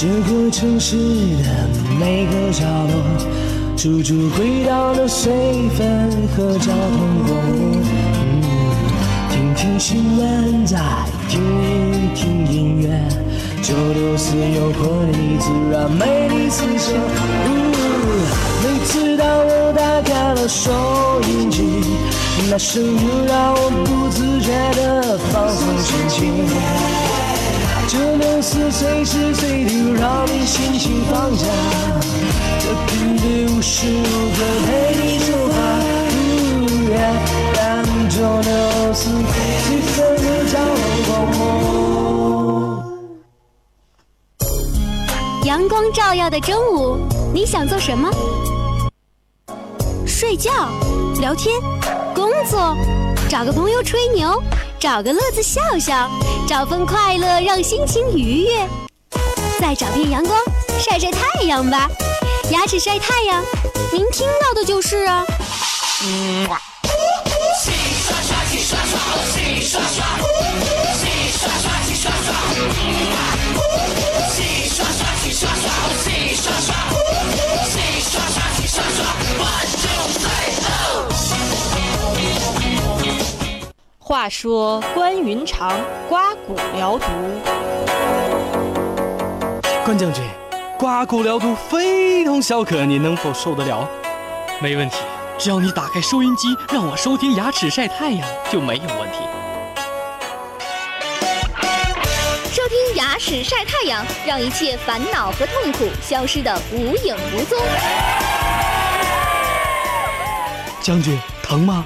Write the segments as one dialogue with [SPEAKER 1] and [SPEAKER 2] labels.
[SPEAKER 1] 这个城市的每个角落，处处回荡的水分和交通广播。听听新闻，再听一听音乐，九六四有活力，自然美丽四射。每次当我打开了收音机，那声音让我不自觉地放松心情。九六四随时随地让你心情放假，这频率无时无刻陪你说话。九六四七分的交通广播。
[SPEAKER 2] 阳光照耀的中午，你想做什么？睡觉、聊天、工作，找个朋友吹牛。找个乐子笑笑，找份快乐让心情愉悦，再找片阳光晒晒太阳吧。牙齿晒太阳，您听到的就是啊。嗯。
[SPEAKER 3] 话说关云长刮骨疗毒，
[SPEAKER 4] 关将军，刮骨疗毒非同小可，你能否受得了？
[SPEAKER 5] 没问题，只要你打开收音机，让我收听牙齿晒太阳就没有问题。
[SPEAKER 2] 收听牙齿晒太阳，让一切烦恼和痛苦消失的无影无踪。
[SPEAKER 4] 将军，疼吗？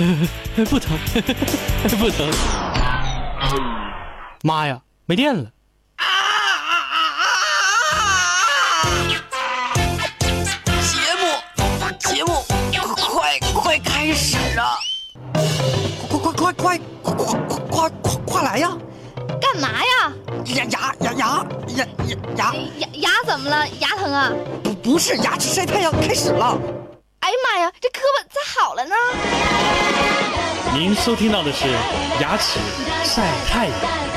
[SPEAKER 5] 不疼，不疼。妈呀，没电了！
[SPEAKER 6] 节目，节目，快快开始啊！快快快快快快快快快来呀！
[SPEAKER 2] 干嘛呀？
[SPEAKER 6] 牙牙牙牙牙牙
[SPEAKER 2] 牙牙牙怎么了？牙疼啊？
[SPEAKER 6] 不不是，牙齿晒太阳开始了。
[SPEAKER 2] 哎呀妈呀，这胳膊咋好了呢？
[SPEAKER 5] 您收听到的是牙齿晒太阳。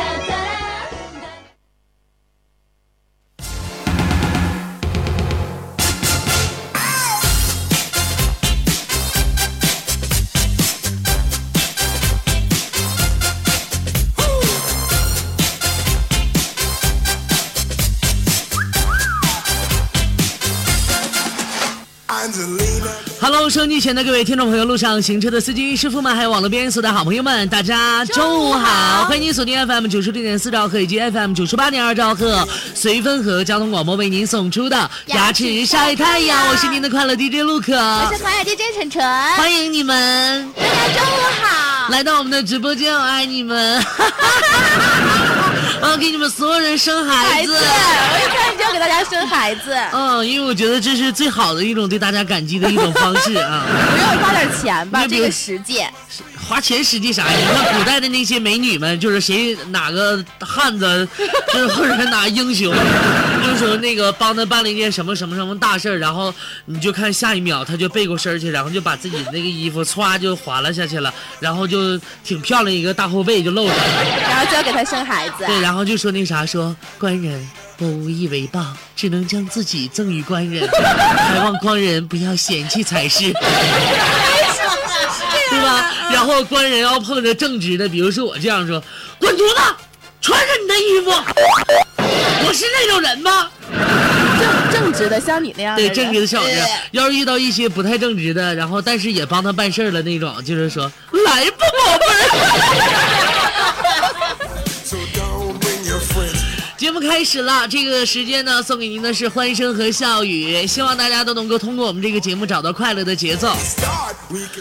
[SPEAKER 1] 收音机前的各位听众朋友，路上行车的司机师傅们，还有网络边所的好朋友们，大家中午好！欢迎您锁定 FM 九十六点四兆赫以及 FM 九十八点二兆赫，随风和交通广播为您送出的牙齿晒太阳，我是您的快乐 DJ 陆可，
[SPEAKER 2] 我是快乐 DJ 晨晨，
[SPEAKER 1] 欢迎你们，
[SPEAKER 2] 大家中午好，
[SPEAKER 1] 来到我们的直播间，我爱你们。我要给你们所有人生孩子，我
[SPEAKER 2] 一开始就要给大家生孩子。
[SPEAKER 1] 嗯，因为我觉得这是最好的一种对大家感激的一种方式啊。
[SPEAKER 2] 不用花点钱吧？这个实际。
[SPEAKER 1] 花钱实际啥呀？你看古代的那些美女们，就是谁哪个汉子，就是或者哪英雄，就说那个帮他办了一件什么什么什么大事然后你就看下一秒他就背过身去，然后就把自己那个衣服歘就滑了下去了，然后就挺漂亮一个大后背就露出来了，
[SPEAKER 2] 然后就要给他生孩子。
[SPEAKER 1] 对，然后就说那啥，说官人，我无以为报，只能将自己赠与官人，还望官人不要嫌弃才是。对吧？然后官人要碰着正直的，比如说我这样说：“滚犊子，穿上你的衣服。”我是那种人吗？
[SPEAKER 2] 正正直的，像你那样。
[SPEAKER 1] 对，正直的小子。要是遇到一些不太正直的，然后但是也帮他办事了那种，就是说：“来吧，宝贝儿。”节目开始了，这个时间呢，送给您的是欢声和笑语，希望大家都能够通过我们这个节目找到快乐的节奏。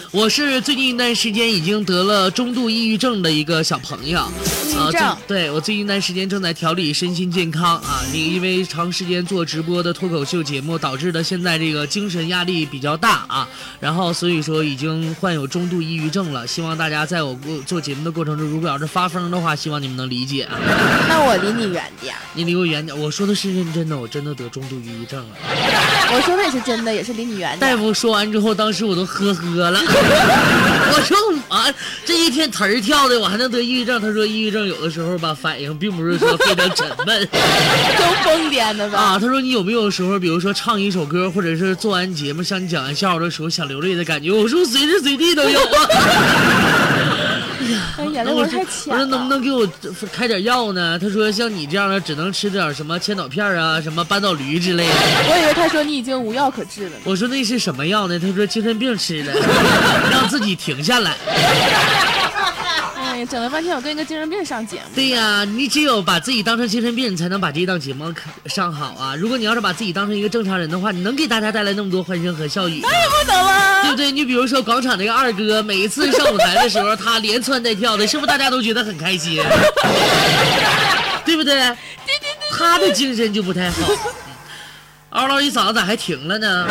[SPEAKER 1] 我是最近一段时间已经得了中度抑郁症的一个小朋友，
[SPEAKER 2] 抑郁症，
[SPEAKER 1] 对我最近一段时间正在调理身心健康啊，你因为长时间做直播的脱口秀节目，导致的现在这个精神压力比较大啊，然后所以说已经患有中度抑郁症了，希望大家在我过做节目的过程中，如果要是发疯的话，希望你们能理解啊。
[SPEAKER 2] 那我离你远点。
[SPEAKER 1] 你离我远点，我说的是认真的，我真的得中度抑郁症了。
[SPEAKER 7] 我说的也是真的，也是离你远点。
[SPEAKER 1] 大夫说完之后，当时我都呵呵了。我说我这一天词儿跳的，我还能得抑郁症？他说抑郁症有的时候吧，反应并不是说非常沉闷
[SPEAKER 7] 都疯癫的吧？
[SPEAKER 1] 啊。他说你有没有时候，比如说唱一首歌，或者是做完节目向你讲完笑话的时候想流泪的感觉？我说随时随地都有啊。
[SPEAKER 7] 哎，眼泪
[SPEAKER 1] 我
[SPEAKER 7] 我太
[SPEAKER 1] 浅我
[SPEAKER 7] 浅
[SPEAKER 1] 说能不。能给我开点药呢？他说像你这样的只能吃点什么千岛片啊，什么扳倒驴之类的。
[SPEAKER 7] 我以为他说你已经无药可治了呢。
[SPEAKER 1] 我说那是什么药呢？他说精神病吃的，让自己停下来。
[SPEAKER 7] 整了半天我跟一个精神病上节目。
[SPEAKER 1] 对呀，你只有把自己当成精神病，你才能把这档节目看上好啊！如果你要是把自己当成一个正常人的话，你能给大家带来那么多欢声和笑语吗？
[SPEAKER 7] 不能啊。
[SPEAKER 1] 对不对？你比如说广场那个二哥，每一次上舞台的时候，他连窜带跳的，是不是大家都觉得很开心？对不对？对对对。他的精神就不太好。嗷唠一嗓子咋还停了呢？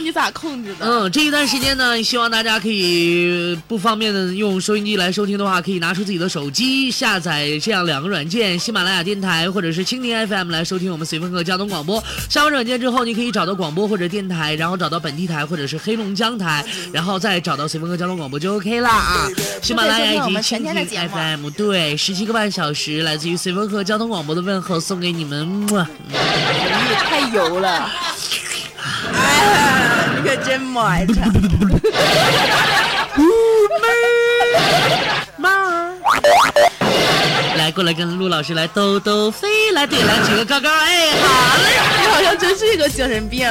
[SPEAKER 7] 你咋控制的？
[SPEAKER 1] 嗯，这一段时间呢，希望大家可以不方便的用收音机来收听的话，可以拿出自己的手机下载这样两个软件：喜马拉雅电台或者是蜻蜓 FM 来收听我们随风和交通广播。下完软件之后，你可以找到广播或者电台，然后找到本地台或者是黑龙江台，然后再找到随风和交通广播就 OK 啦啊！喜马拉雅以及蜻蜓 FM，对，十七个半小时来自于随风和交通广播的问候送给你们。么
[SPEAKER 7] 你也太油了。哎呀，你可真埋汰。
[SPEAKER 1] 来，过来跟陆老师来兜兜飞，来对，来举个高高，哎，好嘞。
[SPEAKER 7] 你好像真是一个精神病。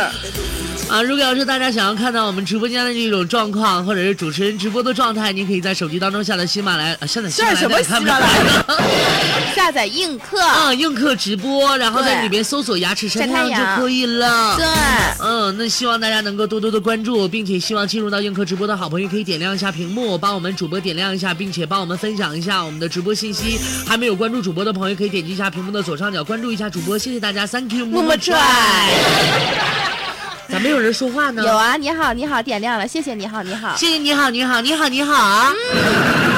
[SPEAKER 1] 啊，如果要是大家想要看到我们直播间的这种状况，或者是主持人直播的状态，您可以在手机当中下载喜马拉雅，啊、下载喜马拉雅
[SPEAKER 7] 下什么
[SPEAKER 1] 看不
[SPEAKER 7] 喜马拉雅 下载映客。
[SPEAKER 1] 啊，映客直播，然后在里边搜索“牙齿晒
[SPEAKER 7] 晒
[SPEAKER 1] 太阳”就可以了。
[SPEAKER 7] 对，
[SPEAKER 1] 嗯，那希望大家能够多多的关注，并且希望进入到映客直播的好朋友可以点亮一下屏幕，帮我们主播点亮一下，并且帮我们分享一下我们的直播信息。还没有关注主播的朋友可以点击一下屏幕的左上角关注一下主播，谢谢大家，Thank you，
[SPEAKER 7] 么么
[SPEAKER 1] 踹。咋没有人说话呢？
[SPEAKER 7] 有啊，你好，你好，点亮了，谢谢你好，你好。
[SPEAKER 1] 谢谢你好，你好，你好，你好啊！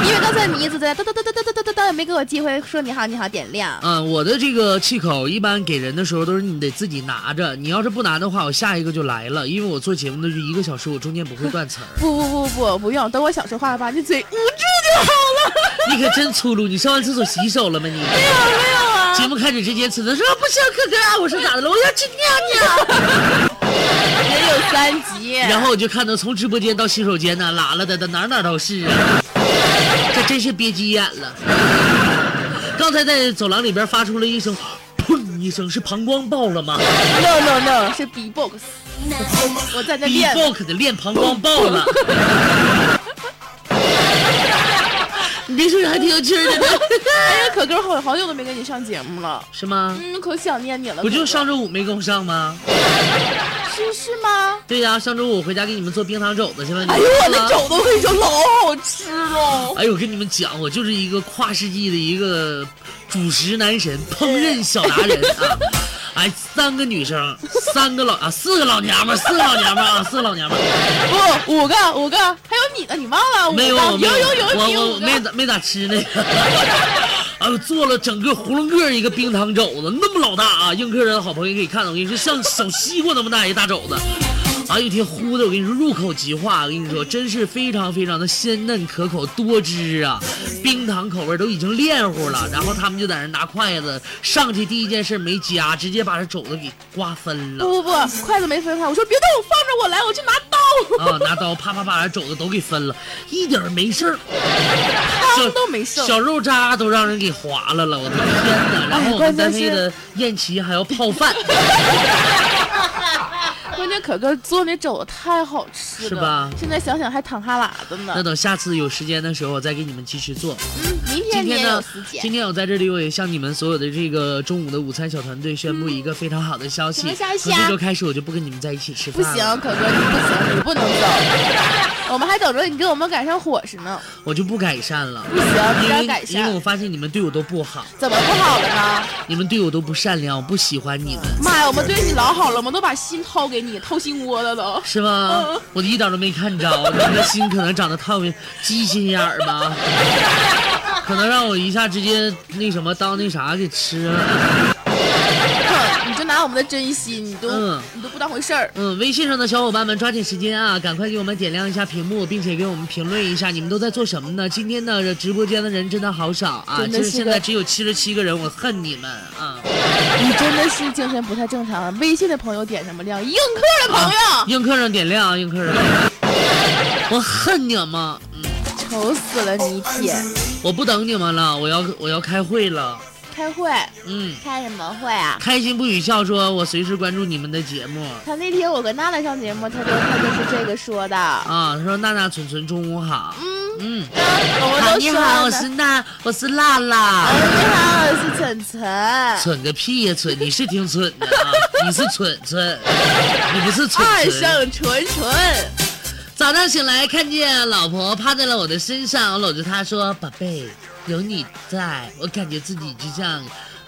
[SPEAKER 7] 因为刚才你一直在哒哒哒哒哒哒哒哒，没给我机会说你好，你好，点亮。
[SPEAKER 1] 嗯，我的这个气口一般给人的时候都是你得自己拿着，你要是不拿的话，我下一个就来了，因为我做节目的是一个小时，我中间不会断词儿。
[SPEAKER 7] 不不不不不用，等我想说话把你嘴捂住就好了。
[SPEAKER 1] 你可真粗鲁！你上完厕所洗手了吗？你
[SPEAKER 7] 没有没有啊。
[SPEAKER 1] 节目开始之前，此子说不行，可可啊！我说咋的了？我要去尿尿。
[SPEAKER 7] 也有三级。
[SPEAKER 1] 然后我就看到从直播间到洗手间呢，拉拉的的哪哪都是啊，这真是憋急眼了。刚才在走廊里边发出了一声“砰”一声，是膀胱爆了吗
[SPEAKER 7] No no no，是 B-box。我在那练。
[SPEAKER 1] ？B-box 的练膀胱爆了。你别说，还挺有趣儿的呢。
[SPEAKER 7] 哎呀，可哥好好久都没跟你上节目了，
[SPEAKER 1] 是吗？
[SPEAKER 7] 嗯，可想念你了。
[SPEAKER 1] 不就上周五没跟我上吗？
[SPEAKER 7] 是是吗？
[SPEAKER 1] 对呀、上周五我回家给你们做冰糖肘子去了。你
[SPEAKER 7] 哎呦，我的肘子我跟你说老好吃了。
[SPEAKER 1] 哎呦，我跟你们讲，我就是一个跨世纪的一个主食男神、烹饪小达人啊！哎，三个女生，三个老啊，四个老娘们儿，四个老娘们儿啊，四个老娘们儿。
[SPEAKER 7] 不，五个五个，还有你呢，你忘了？
[SPEAKER 1] 没有，
[SPEAKER 7] 五个
[SPEAKER 1] 我没
[SPEAKER 7] 有有有，
[SPEAKER 1] 我我没咋没咋吃呢。做了整个囫囵个一个冰糖肘子，那么老大啊！映客人的好朋友可以看到，我跟你说，像小西瓜那么大一大肘子。哎呦天，呼的我跟你说入口即化，我跟你说真是非常非常的鲜嫩可口多汁啊！冰糖口味都已经炼乎了，然后他们就在那拿筷子上去，第一件事没夹，直接把这肘子给刮分了。
[SPEAKER 7] 不不不，筷子没分开，我说别动，放着我来，我去拿刀。
[SPEAKER 1] 啊，拿刀啪啪啪把肘子都给分了，一点儿没事儿，
[SPEAKER 7] 汤都没剩。
[SPEAKER 1] 小肉渣都让人给划了了，我的天哪！然后我们单位的宴席还要泡饭，
[SPEAKER 7] 关键可哥做那肘子太好吃了，
[SPEAKER 1] 是吧
[SPEAKER 7] 现在想想还淌哈喇子呢。
[SPEAKER 1] 那等下次有时间的时候，我再给你们继续做。
[SPEAKER 7] 嗯，明天
[SPEAKER 1] 天呢。今天我在这里，我也向你们所有的这个中午的午餐小团队宣布一个非常好的消息。
[SPEAKER 7] 什么消息啊
[SPEAKER 1] 从这周开始，我就不跟你们在一起吃饭了。
[SPEAKER 7] 行，可哥你不行，你不能走。我们还等着你给我们改善伙食呢。
[SPEAKER 1] 我就不改善了。
[SPEAKER 7] 不行，你要改善
[SPEAKER 1] 因为我。发现你们对我都不好，
[SPEAKER 7] 怎么不好了呢？
[SPEAKER 1] 你们对我都不善良，我不喜欢你们，
[SPEAKER 7] 妈呀，我们对你老好了，我们都把心掏给你，掏心窝子都。
[SPEAKER 1] 是吗？
[SPEAKER 7] 嗯
[SPEAKER 1] 我一点都没看着，你的心可能长得太鸡心眼儿吧，可能让我一下直接那什么当那啥给吃了。
[SPEAKER 7] 我们的真心，你都、
[SPEAKER 1] 嗯
[SPEAKER 7] 你都不当回事儿。
[SPEAKER 1] 嗯，微信上的小伙伴们抓紧时间啊，赶快给我们点亮一下屏幕，并且给我们评论一下你们都在做什么呢？今天的直播间的人真的好少啊，
[SPEAKER 7] 真的
[SPEAKER 1] 就是现在只有七十七个人，我恨你们啊！
[SPEAKER 7] 你真的是精神不太正常。微信的朋友点什么亮？映客的朋友，
[SPEAKER 1] 映客上点亮，映客上，我恨你们！嗯，
[SPEAKER 7] 愁死了你姐！
[SPEAKER 1] 我不等你们了，我要我要开会了。
[SPEAKER 7] 开会
[SPEAKER 1] 嗯，
[SPEAKER 7] 开什么会啊？
[SPEAKER 1] 开心不语笑说，我随时关注你们的节目
[SPEAKER 7] 他那天我跟娜娜上节目，他就他就是这个说的。
[SPEAKER 1] 啊。他说娜娜、纯纯中午好。
[SPEAKER 7] 嗯，
[SPEAKER 1] 嗯，
[SPEAKER 7] 我
[SPEAKER 1] 好，
[SPEAKER 7] 都
[SPEAKER 1] 你好，我是娜，我是娜娜。
[SPEAKER 7] 嗯你好，我是蠢蠢。
[SPEAKER 1] 蠢个屁呀，蠢！你是挺蠢的啊，你是蠢蠢，你不是蠢
[SPEAKER 7] 爱
[SPEAKER 1] 蠢。
[SPEAKER 7] 上纯纯，
[SPEAKER 1] 早上醒来，看见老婆趴在了我的身上，我搂着她说：“宝贝，有你在，我感觉自己就像，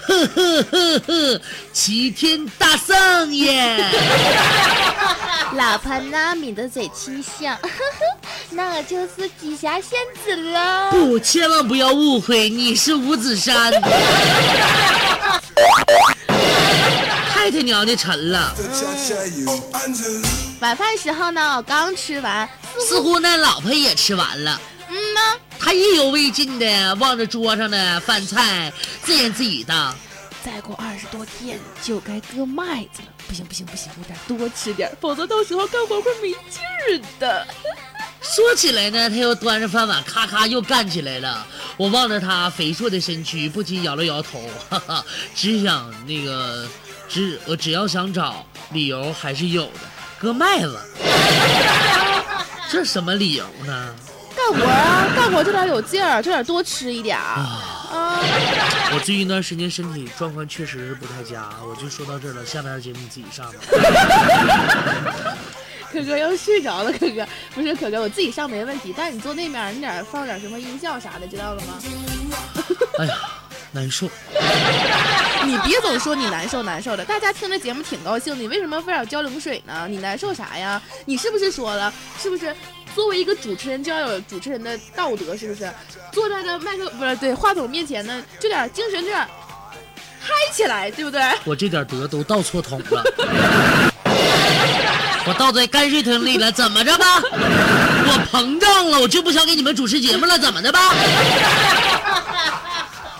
[SPEAKER 1] 呵呵呵呵，齐天大圣耶！
[SPEAKER 7] 老婆娜米的嘴轻笑，呵呵，那我就是紫霞仙子了。
[SPEAKER 1] 不，千万不要误会，你是五指山。太他娘的沉了，
[SPEAKER 7] 晚饭时候呢，我刚吃完，
[SPEAKER 1] 似乎那老婆也吃完了。
[SPEAKER 7] 嗯呢，
[SPEAKER 1] 他意犹未尽的望着桌上的饭菜，自言自语道
[SPEAKER 7] 再过二十多天就该割麦子了。不行不行不行，我得多吃点，否则到时候干活会没劲儿的。：“
[SPEAKER 1] 说起来呢，他又端着饭碗咔咔又干起来了。”我望着他肥硕的身躯，不禁摇了摇头，哈哈，只想那个，只我只要想找理由还是有的，割麦子，这什么理由呢？
[SPEAKER 7] 干活啊，干活这点有劲儿，这点多吃一点儿啊。
[SPEAKER 1] 我最近一段时间身体状况确实是不太佳，我就说到这儿了，下边节目你自己上吧。
[SPEAKER 7] 可哥要睡着了，可哥不是可哥，我自己上没问题，但是你坐那面，你得放点什么音效啥的，知道了吗？
[SPEAKER 1] 哎呀，难受。
[SPEAKER 7] 你别总说你难受难受的，大家听着节目挺高兴，你为什么非要浇冷水呢？你难受啥呀？你是不是说了？是不是？作为一个主持人就要有主持人的道德，是不是？坐在这麦克不是对话筒面前呢，就点精神，就点嗨起来，对不对？
[SPEAKER 1] 我这点德都倒错桶了，我倒在泔水桶里了，怎么着吧？我膨胀了，我就不想给你们主持节目了，怎么的吧？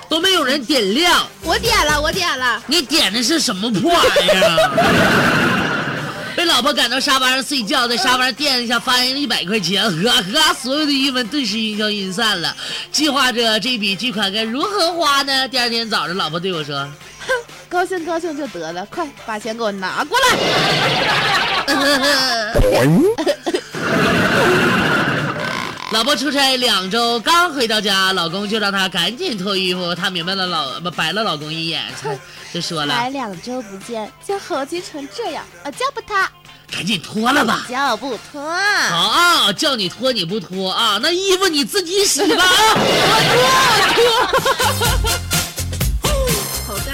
[SPEAKER 1] 都没有人点亮，
[SPEAKER 7] 我点了，我点了。
[SPEAKER 1] 你点的是什么破玩意儿啊？被老婆赶到沙发上睡觉，在沙发上垫了一下，发现了一百块钱，呵呵，所有的郁闷顿时烟消云散了。计划着这笔巨款该如何花呢？第二天早上，老婆对我说。
[SPEAKER 7] 哼高兴高兴就得了，快把钱给我拿过来！
[SPEAKER 1] 老婆出差两周，刚回到家，老公就让她赶紧脱衣服。她明白了老不白了老公一眼，才就说了
[SPEAKER 7] 才两周不见，就猴急成这样，啊，叫不他，：“
[SPEAKER 1] 赶紧脱了吧。
[SPEAKER 7] 叫不脱。”
[SPEAKER 1] 好啊，叫你脱你不脱啊？那衣服你自己洗吧啊！
[SPEAKER 7] 好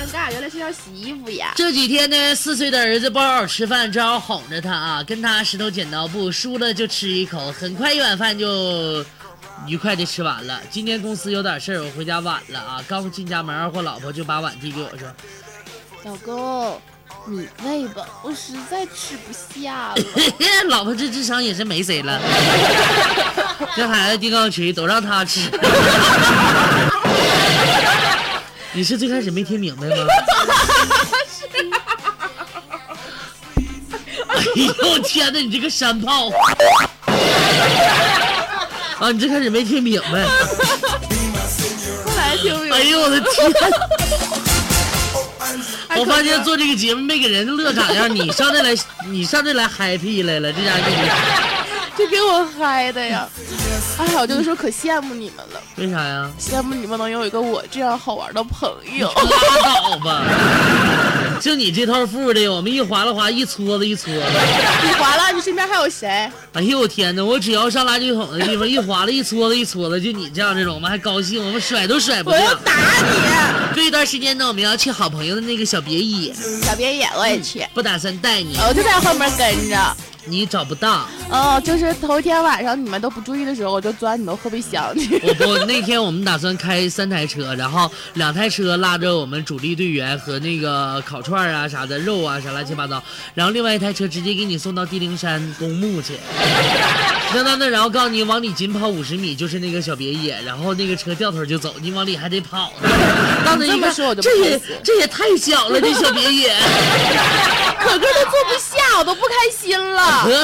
[SPEAKER 7] 尴尬，原来是要洗衣服呀！
[SPEAKER 1] 这几天呢，四岁的儿子不好好吃饭，只好哄着他啊，跟他石头剪刀布，输了就吃一口，很快一碗饭就愉快的吃完了。今天公司有点事儿，我回家晚了啊，刚进家门，我老婆就把碗递给我说。
[SPEAKER 7] 老公，你喂吧，我实在吃不下了。
[SPEAKER 1] 老婆这智商也是没谁了，这孩子地杠锤都让他吃。你是最开始没听明白吗？哎呦天哪，你这个山炮！啊，你最开始没听明白。
[SPEAKER 7] 后来听明白
[SPEAKER 1] 哎呦我的天！我发现做这个节目没给人乐咋样，你上这来，你上这来 happy 来了，这家给你。
[SPEAKER 7] 这给我嗨的呀！哎呀，我就是说可羡慕你们了，
[SPEAKER 1] 为啥呀？
[SPEAKER 7] 羡慕你们能有一个我这样好玩的朋友。
[SPEAKER 1] 拉倒吧！就你这套富的，我们一划拉划，一撮子一撮子。
[SPEAKER 7] 你划拉，你身边还有谁？
[SPEAKER 1] 哎呦我天哪！我只要上垃圾桶的地方一划拉一撮子一撮子，就你这样这种，我们还高兴，我们甩都甩不掉。
[SPEAKER 7] 我要打你！
[SPEAKER 1] 这一段时间呢，我们要去好朋友的那个小别野，
[SPEAKER 7] 小别野我也去，
[SPEAKER 1] 不打算带你。
[SPEAKER 7] 我就在后面跟着。
[SPEAKER 1] 你找不到。
[SPEAKER 7] 哦，就是头一天晚上你们都不注意的时候，我就钻你们后备箱去。
[SPEAKER 1] 我不，那天我们打算开三台车，然后两台车拉着我们主力队员和那个烤串啊啥的肉啊啥乱七八糟，然后另外一台车直接给你送到地灵山公墓去。那那那，然后告诉你往里紧跑五十米就是那个小别野，然后那个车掉头就走，你往里还得跑呢。到那一看，
[SPEAKER 7] 这么说我就
[SPEAKER 1] 这也这也太小了，这小别野。
[SPEAKER 7] 可哥都坐不下，我都不开心了。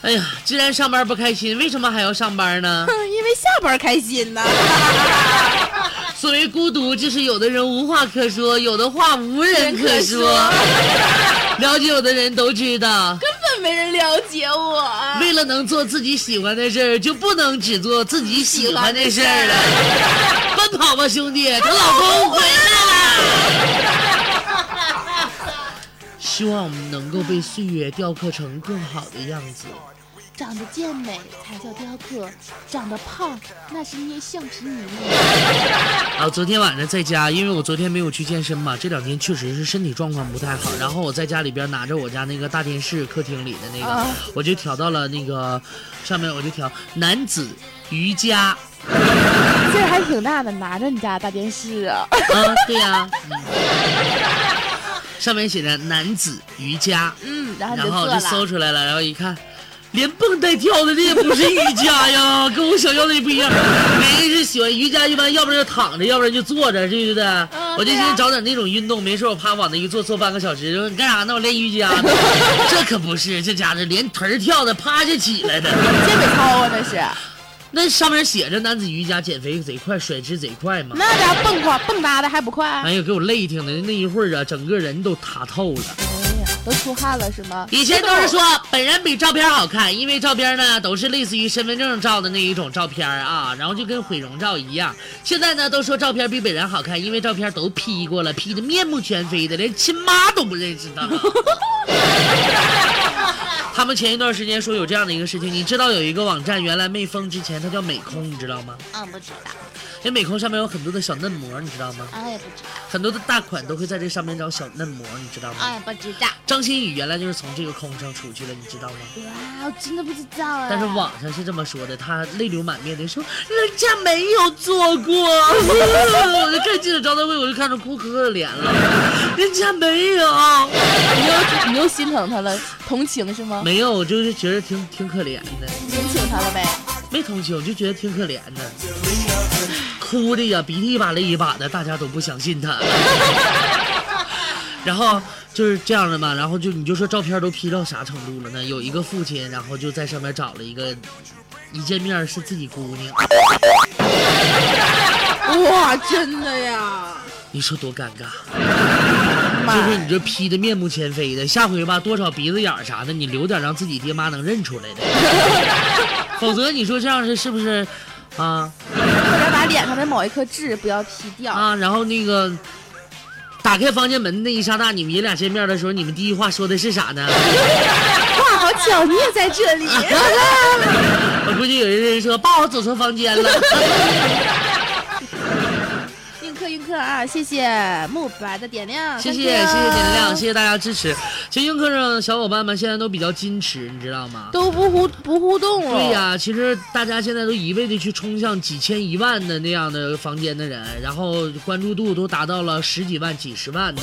[SPEAKER 1] 哎呀，既然上班不开心，为什么还要上班呢？
[SPEAKER 7] 因为下班开心呢。
[SPEAKER 1] 所谓孤独，就是有的人无话可说，有的话无人可说。了解我的人都知道，
[SPEAKER 7] 根本没人了解我。
[SPEAKER 1] 为了能做自己喜欢的事儿，就不能只做自己喜欢的事儿了。奔跑吧，兄弟，等老公回来希望我们能够被岁月雕刻成更好的样子。
[SPEAKER 7] 长得健美才叫雕刻，长得胖那是捏橡皮泥。
[SPEAKER 1] 啊，昨天晚上在家，因为我昨天没有去健身嘛，这两天确实是身体状况不太好。然后我在家里边拿着我家那个大电视，客厅里的那个，
[SPEAKER 7] 啊
[SPEAKER 1] 我就调到了那个上面，我就调男子瑜伽。
[SPEAKER 7] 劲儿还挺大的，拿着你家大电视啊。
[SPEAKER 1] 啊，对呀、嗯上面写着男子瑜伽，
[SPEAKER 7] 嗯，然后
[SPEAKER 1] 然后我就。搜出来了，然后一看。连蹦带跳的，这也不是瑜伽呀，跟我想象的也不一样。人是喜欢瑜伽，一般要不然就躺着，要不然就坐着，对不对？我就寻思找点那种运动，没事我趴往那一坐，坐半个小时。你干啥呢？我练瑜伽呢。这可不是，这家伙连腿儿跳的趴下起来的。
[SPEAKER 7] 健美操啊，那是。
[SPEAKER 1] 那上面写着男子瑜伽减肥贼快，甩脂贼快嘛。
[SPEAKER 7] 那家伙蹦快蹦跶的还不快？
[SPEAKER 1] 哎呀，给我累挺的，那一会儿啊，整个人都塌透了。
[SPEAKER 7] 哎呀，都出汗了是吗？
[SPEAKER 1] 以前都是说本人比照片好看，因为照片呢都是类似于身份证照的那一种照片啊，然后就跟毁容照一样。现在呢都说照片比本人好看，因为照片都 P 过了，P 的面目全非的，连亲妈都不认识他了。他们前一段时间说有这样的一个事情，你知道有一个网站原来没封之前它叫美空，你知道吗？
[SPEAKER 7] 嗯，不知道，
[SPEAKER 1] 这美空上面有很多的小嫩模，你知道吗？
[SPEAKER 7] 俺也不知道，
[SPEAKER 1] 很多的大款都会在这上面找小嫩模，你知道吗？
[SPEAKER 7] 俺也不知道。
[SPEAKER 1] 张馨予原来就是从这个空上出去的，你知道吗？
[SPEAKER 7] 哇，我真的不知道哎。
[SPEAKER 1] 但是网上是这么说的，她泪流满面的说人家没有做过。我就看记者招待会，我就看着哭可可的脸了，人家没有，
[SPEAKER 7] 你又你又心疼他了，同情是吗？
[SPEAKER 1] 没有，我就是觉得挺挺可怜的，
[SPEAKER 7] 同情他了呗。
[SPEAKER 1] 没同情，我就觉得挺可怜的，哭的呀，鼻涕一把泪一把的，大家都不相信他。然后就是这样的嘛，然后就你就说照片都 P 到啥程度了呢？有一个父亲，然后就在上面找了一个，一见面是自己姑娘。
[SPEAKER 7] 哇，真的呀！
[SPEAKER 1] 你说多尴尬？就是你这 P 的面目全非的，下回吧多少鼻子眼儿啥的，你留点让自己爹妈能认出来的，否则你说这样是是不是啊
[SPEAKER 7] 脸上的某一颗痣不要 P 掉。
[SPEAKER 1] 啊？然后那个打开房间门那一刹那，你们爷俩见面的时候，你们第一话说的是啥呢？
[SPEAKER 7] 哇，好巧，你也在这里。
[SPEAKER 1] 我估计有些人说爸，我走错房间了。
[SPEAKER 7] 映客映客啊，谢谢慕白的点亮，
[SPEAKER 1] 谢谢谢谢点亮，谢谢大家支持。其实映客上的小伙伴们现在都比较矜持，你知道吗？
[SPEAKER 7] 都不互不互动了。
[SPEAKER 1] 对呀、其实大家现在都一味的去冲向几千一万的那样的房间的人，然后关注度都达到了十几万、几十万的，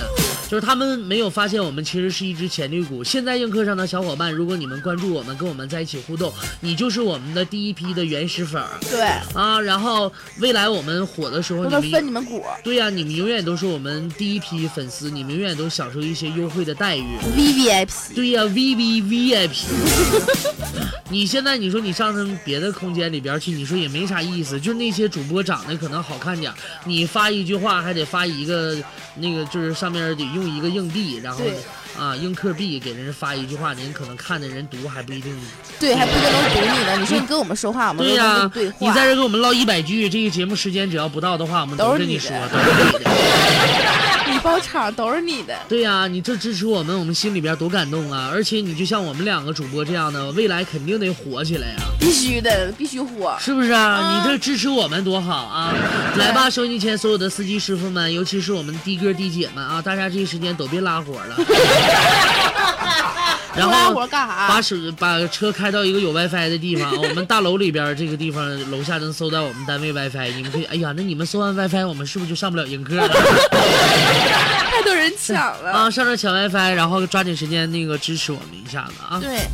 [SPEAKER 1] 就是他们没有发现我们其实是一只潜力股。现在映客上的小伙伴，如果你们关注我们，跟我们在一起互动，你就是我们的第一批的原始粉儿
[SPEAKER 7] 对，
[SPEAKER 1] 啊。然后未来我们火的时候，你们
[SPEAKER 7] 分你们股。
[SPEAKER 1] 对呀、你们永远都是我们第一批粉丝，你们永远都享受一些优惠的待遇。
[SPEAKER 7] V V I P，
[SPEAKER 1] 对呀、v V V I P。你现在你说你上他们别的空间里边去，你说也没啥意思，就那些主播长得可能好看点，你发一句话还得发一个那个，就是上面得用一个硬币，然后啊硬客币给人发一句话，您可能看的人读还不一定。
[SPEAKER 7] 对，还不一定能读你呢。你说你跟我们说话，我们都
[SPEAKER 1] 对呀、
[SPEAKER 7] 你
[SPEAKER 1] 在这跟我们唠一百句，这个节目时间只要不到的话，我们
[SPEAKER 7] 都
[SPEAKER 1] 跟你说，都是你的。
[SPEAKER 7] 你包场都是你的。
[SPEAKER 1] 对呀、你这支持我们，我们心里边多感动啊！而且你就像我们两个主播这样的，未来肯定得火起来呀、
[SPEAKER 7] 必须的，必须火。
[SPEAKER 1] 是不是啊？
[SPEAKER 7] 啊
[SPEAKER 1] 你这支持我们多好啊！来吧，收音机前所有的司机师傅们，尤其是我们的的哥的姐们啊，大家这一时间都别拉火了。然后
[SPEAKER 7] 活干啥？
[SPEAKER 1] 把手把车开到一个有 WiFi 的地方，我们大楼里边这个地方楼下能搜到我们单位 WiFi，你们可以，哎呀，那你们搜完 WiFi，我们是不是就上不了映客了？
[SPEAKER 7] 太多人抢了。
[SPEAKER 1] 啊，上这抢 WiFi，然后抓紧时间那个支持我们一下子啊。
[SPEAKER 7] 对，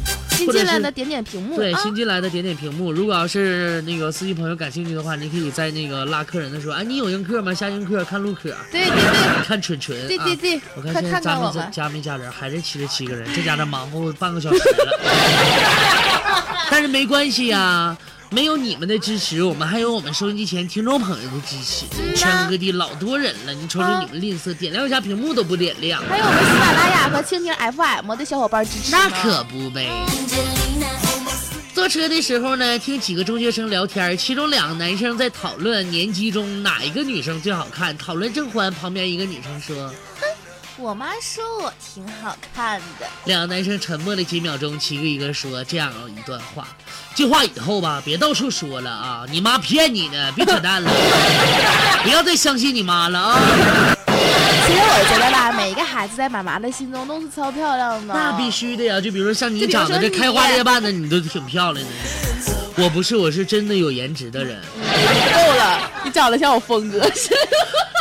[SPEAKER 7] 新进来的点点屏幕
[SPEAKER 1] 对，
[SPEAKER 7] 啊。
[SPEAKER 1] 新进来的点点屏幕。如果要是那个司机朋友感兴趣的话，你可以在那个拉客人的时候，哎，你有映客吗？下映客看陆可，
[SPEAKER 7] 对对对
[SPEAKER 1] 看蠢蠢。啊
[SPEAKER 7] 对对对
[SPEAKER 1] 我看现在加没加加没加人，还是七十七个人，这家伙忙活半个小时了。但是没关系呀、没有你们的支持，我们还有我们收音机前听众朋友的支持。全国各地老多人了，你瞅瞅你们吝啬，点亮一下屏幕都不点亮。
[SPEAKER 7] 还有我们喜马拉雅和蜻蜓 FM 的小伙伴支持。
[SPEAKER 1] 那可不呗。坐车的时候呢，听几个中学生聊天，其中两个男生在讨论年级中哪一个女生最好看，讨论正欢，旁边一个女生说，
[SPEAKER 7] 我妈说我挺好看的。
[SPEAKER 1] 两个男生沉默了几秒钟，一个一个说这样一段话。这话以后吧，别到处说了啊！你妈骗你呢，别扯淡了，不要再相信你妈了啊！
[SPEAKER 7] 其实我觉得吧，每一个孩子在妈妈的心中都是超漂亮的。
[SPEAKER 1] 那必须的呀，就比如说像你长得这开花裂瓣的，你都挺漂亮的。我不是，我是真的有颜值的人。
[SPEAKER 7] 够了，你长得像我峰哥。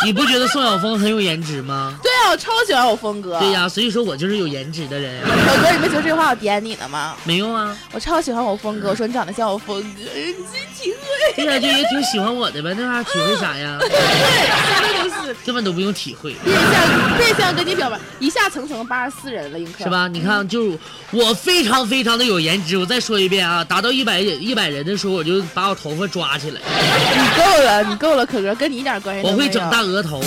[SPEAKER 1] 你不觉得宋晓峰很有颜值吗？
[SPEAKER 7] 对啊，我超喜欢我峰哥。
[SPEAKER 1] 对呀、所以说我就是有颜值的人呀。
[SPEAKER 7] 小哥，你没觉得这话我点你了吗？
[SPEAKER 1] 没有啊，
[SPEAKER 7] 我超喜欢我峰哥，我说你长得像我峰哥，你体会。
[SPEAKER 1] 对呀、就也挺喜欢我的呗，那啥体会啥呀？
[SPEAKER 7] 对，真的就是
[SPEAKER 1] 根本都不用体会，
[SPEAKER 7] 变相变相跟你表白，一下层层八十四人了，映客
[SPEAKER 1] 是？吧？你看，就是我非常非常的有颜值。我再说一遍啊，达到一百一百人的时候，我就把我头发抓起来，
[SPEAKER 7] 你够了，你够了，可哥，跟你一点关系都没有。
[SPEAKER 1] 我会整大额头。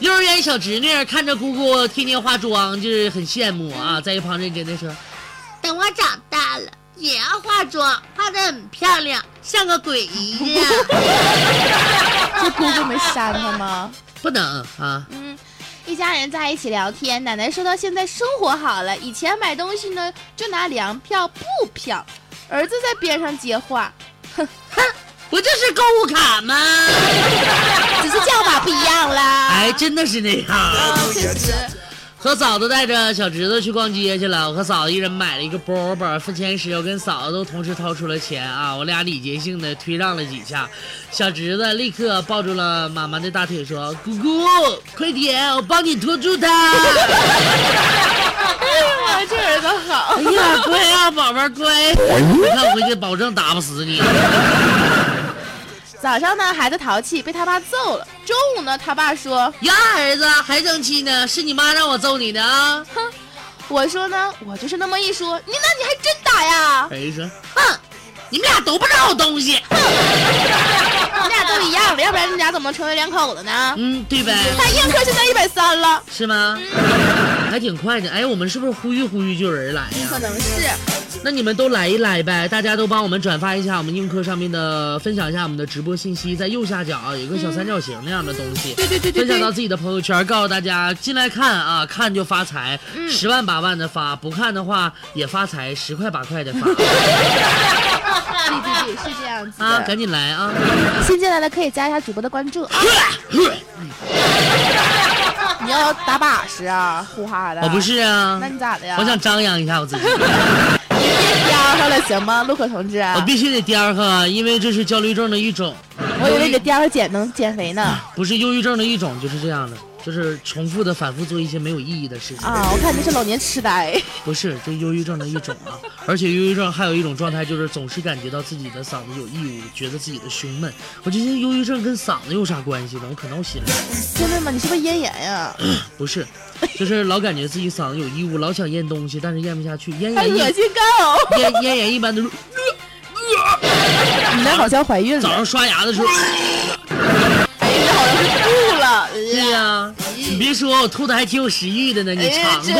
[SPEAKER 1] 幼儿园小侄女看着姑姑天天化妆，就是很羡慕啊，在一旁认真的说：“等我长大了也要化妆，化的很漂亮，像个鬼一样。
[SPEAKER 7] 这姑姑没删他吗？”
[SPEAKER 1] 不能啊，
[SPEAKER 7] 嗯，一家人在一起聊天，奶奶说到现在生活好了，以前买东西呢就拿粮票、布票。儿子在边上接话，
[SPEAKER 1] 不就是购物卡吗？
[SPEAKER 7] 只是叫法不一样啦。
[SPEAKER 1] 哎，真的是那样。
[SPEAKER 7] 啊，确实。
[SPEAKER 1] 和嫂子带着小侄子去逛街去了，我和嫂子一人买了一个包包，付钱时我跟嫂子都同时掏出了钱啊，我俩礼节性的推让了几下，小侄子立刻抱住了妈妈的大腿说：“姑姑，快点，我帮你拖住他。
[SPEAKER 7] 哎呀，这儿子好。
[SPEAKER 1] 哎呀，乖啊，宝宝乖，你看回去保证打不死你。
[SPEAKER 7] 早上呢，孩子淘气被他爸揍了。中午呢，他爸说
[SPEAKER 1] 呀，儿子还生气呢，是你妈让我揍你的啊。：“
[SPEAKER 7] 哼我说呢，我就是那么一说，你那你还真打呀？
[SPEAKER 1] 儿子说：哼，你们俩都不是好东西。
[SPEAKER 7] 哼你俩都一样的，要不然你俩怎么成为两口子呢？
[SPEAKER 1] 嗯，对呗。
[SPEAKER 7] 他映客现在一百三了，
[SPEAKER 1] 是吗？还挺快的。哎，我们是不是呼吁呼吁就有人来呀？
[SPEAKER 7] 可能是。
[SPEAKER 1] 那你们都来一来呗，大家都帮我们转发一下我们映客上面的，分享一下我们的直播信息，在右下角啊有一个小三角形那样的东西，
[SPEAKER 7] 对对对对对。
[SPEAKER 1] 分享到自己的朋友圈，告诉大家进来看啊，看就发财，
[SPEAKER 7] 嗯
[SPEAKER 1] 十万八万的发，不看的话也发财，十块八块的发
[SPEAKER 7] 对对对，是这样子。
[SPEAKER 1] 啊，赶紧来啊！
[SPEAKER 7] 新进来的可以加一下主播的关注啊。你要打把式啊，呼哈的。
[SPEAKER 1] 我不。是啊
[SPEAKER 7] 那，你咋的呀？
[SPEAKER 1] 我想张扬一下我自己，
[SPEAKER 7] 上了行吗，陆可同志？
[SPEAKER 1] 我必须得颠呵，因为这是焦虑症的一种。
[SPEAKER 7] 我以为你这颠上减能减肥呢。
[SPEAKER 1] 不是忧郁症的一种，就是这样的，就是重复的反复做一些没有意义的事情。
[SPEAKER 7] 啊，我看你是老年痴呆。
[SPEAKER 1] 不是，这忧郁症的一种啊。而且忧郁症还有一种状态，就是总是感觉到自己的嗓子有异物，觉得自己的胸闷。我觉得忧郁症跟嗓子有啥关系呢？我可闹心了。
[SPEAKER 7] 真的吗？你是不是咽炎呀？
[SPEAKER 1] 不是，就是老感觉自己嗓子有异物，老想咽东西，但是咽不下去。咽炎
[SPEAKER 7] 恶心够。
[SPEAKER 1] 咽咽炎一般都是
[SPEAKER 7] 你那好像怀孕了。
[SPEAKER 1] 早上刷牙的时候。
[SPEAKER 7] 好像是吐了。
[SPEAKER 1] 对呀、你别说，我吐的还挺有食欲的呢，你
[SPEAKER 7] 哎，真
[SPEAKER 1] 尝过。
[SPEAKER 7] 的，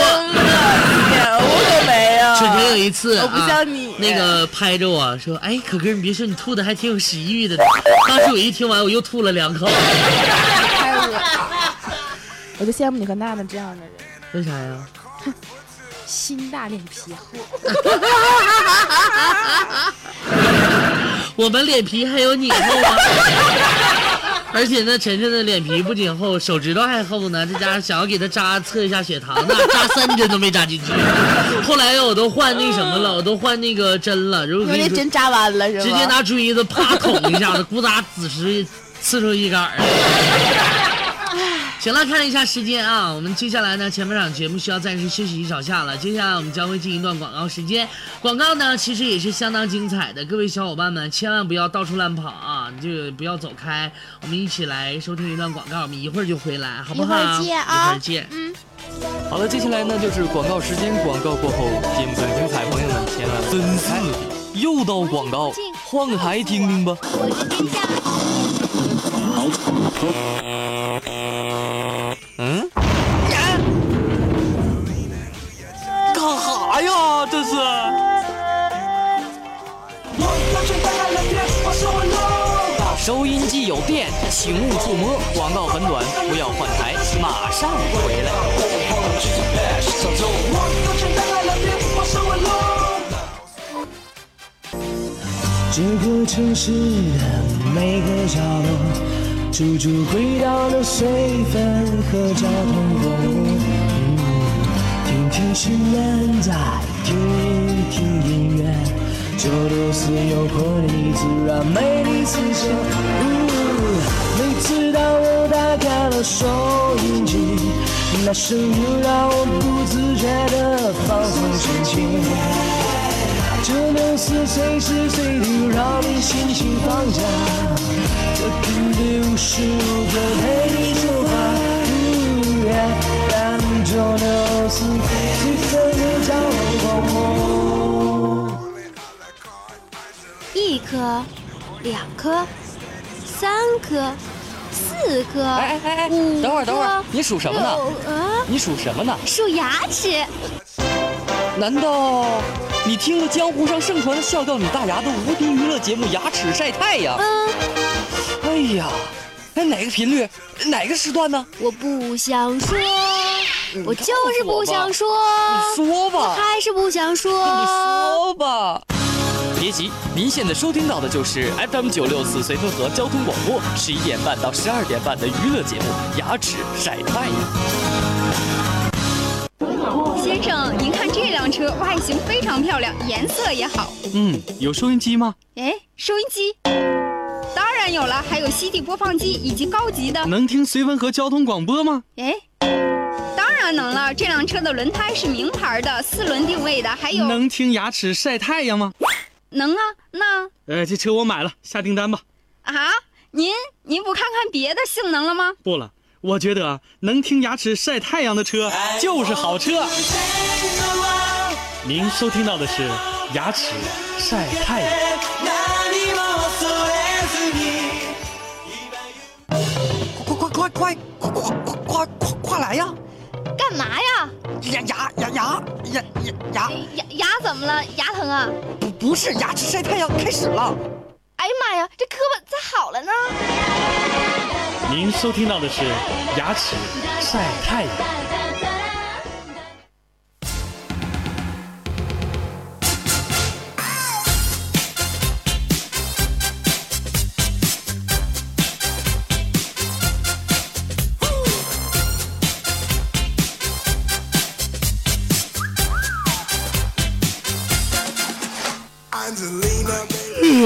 [SPEAKER 7] 我可没有。
[SPEAKER 1] 春天有一次，
[SPEAKER 7] 我不
[SPEAKER 1] 啊
[SPEAKER 7] 像你
[SPEAKER 1] 那个拍着我说：“哎，可哥，你别说，你吐的还挺有食欲的。”当时我一听完，我又吐了两口。
[SPEAKER 7] 太恶心。我就羡慕你和娜娜这样的人，
[SPEAKER 1] 为啥呀？
[SPEAKER 7] 心大脸皮厚。
[SPEAKER 1] 我们脸皮还有你厚吗？而且呢，晨晨的脸皮不仅厚，手指头还厚呢。这家伙想要给他扎测一下血糖呢，扎三针都没扎进去。后来我都换那什么了，我都换那个针了。如果
[SPEAKER 7] 因为针扎弯了是吧？
[SPEAKER 1] 直接拿锥子啪捅一下子，咕嗒子时刺出一杆儿。行了，看了一下时间啊，我们接下来呢，前半场节目需要暂时休息一小下了。接下来我们将会进一段广告时间，广告呢其实也是相当精彩的，各位小伙伴们千万不要到处乱跑啊，就不要走开，我们一起来收听一段广告，我们一会儿就回来，好不好？
[SPEAKER 7] 一会儿见啊
[SPEAKER 1] 一会儿见。
[SPEAKER 7] 嗯，
[SPEAKER 4] 好了，接下来呢就是广告时间，广告过后精彩精彩，朋友们千万真是的，又到广告，换个台听听吧。
[SPEAKER 2] 我是天下。
[SPEAKER 4] 嗯？干哈呀？这是？收音机有电，请勿触摸。广告很短，不要换台，马上回来。
[SPEAKER 8] 这个城市的每个角落，处处回荡着水分和交通公路。嗯，听听新闻，再听听音乐，这都是有活力、自然、美丽思想。嗯，每次当我打开了收音机，那声音让我不自觉地放松心情。这能是随时随地让你心情放假，
[SPEAKER 2] 一颗，两颗，三颗，四颗，
[SPEAKER 4] 哎哎哎，
[SPEAKER 2] 五
[SPEAKER 4] 等会儿等会儿
[SPEAKER 2] 颗，
[SPEAKER 4] 你数什么呢？你数什么呢？
[SPEAKER 2] 数牙齿。
[SPEAKER 4] 难道你听了江湖上盛传的笑掉你大牙的无敌娱乐节目《牙齿晒太阳》？呀，那哪个频率？哪个时段呢？
[SPEAKER 2] 我不想说，我就是不想说，
[SPEAKER 4] 你说吧，
[SPEAKER 2] 还是不想说。
[SPEAKER 4] 你说吧。别急，您现在收听到的就是 FM 九六四绥芬河交通广播十一点半到十二点半的娱乐节目《牙齿晒太阳》。
[SPEAKER 9] 先生，您看这辆车外形非常漂亮，颜色也好。
[SPEAKER 5] 嗯，有收音机吗？
[SPEAKER 9] 哎，收音机，当然有了，还有 CD 播放机以及高级的。
[SPEAKER 5] 能听绥芬河交通广播吗？
[SPEAKER 9] 哎，当然能了。这辆车的轮胎是名牌的，四轮定位的，还有
[SPEAKER 5] 能听牙齿晒太阳吗？
[SPEAKER 9] 能啊。那
[SPEAKER 5] 呃，这车我买了，下订单吧。
[SPEAKER 9] 啊，您您不看看别的性能了吗？
[SPEAKER 5] 不了，我觉得啊，能听牙齿晒太阳的车就是好车。您收听到的是牙齿晒太阳。
[SPEAKER 6] 快快快快来呀！
[SPEAKER 2] 干嘛呀？
[SPEAKER 6] 牙牙牙牙牙牙牙！
[SPEAKER 2] 牙牙怎么了？牙疼啊？
[SPEAKER 6] 不不是牙齿晒太阳开始了。
[SPEAKER 2] 哎呀妈呀，这胳膊咋好了呢？
[SPEAKER 5] 您收听到的是牙齿晒太阳。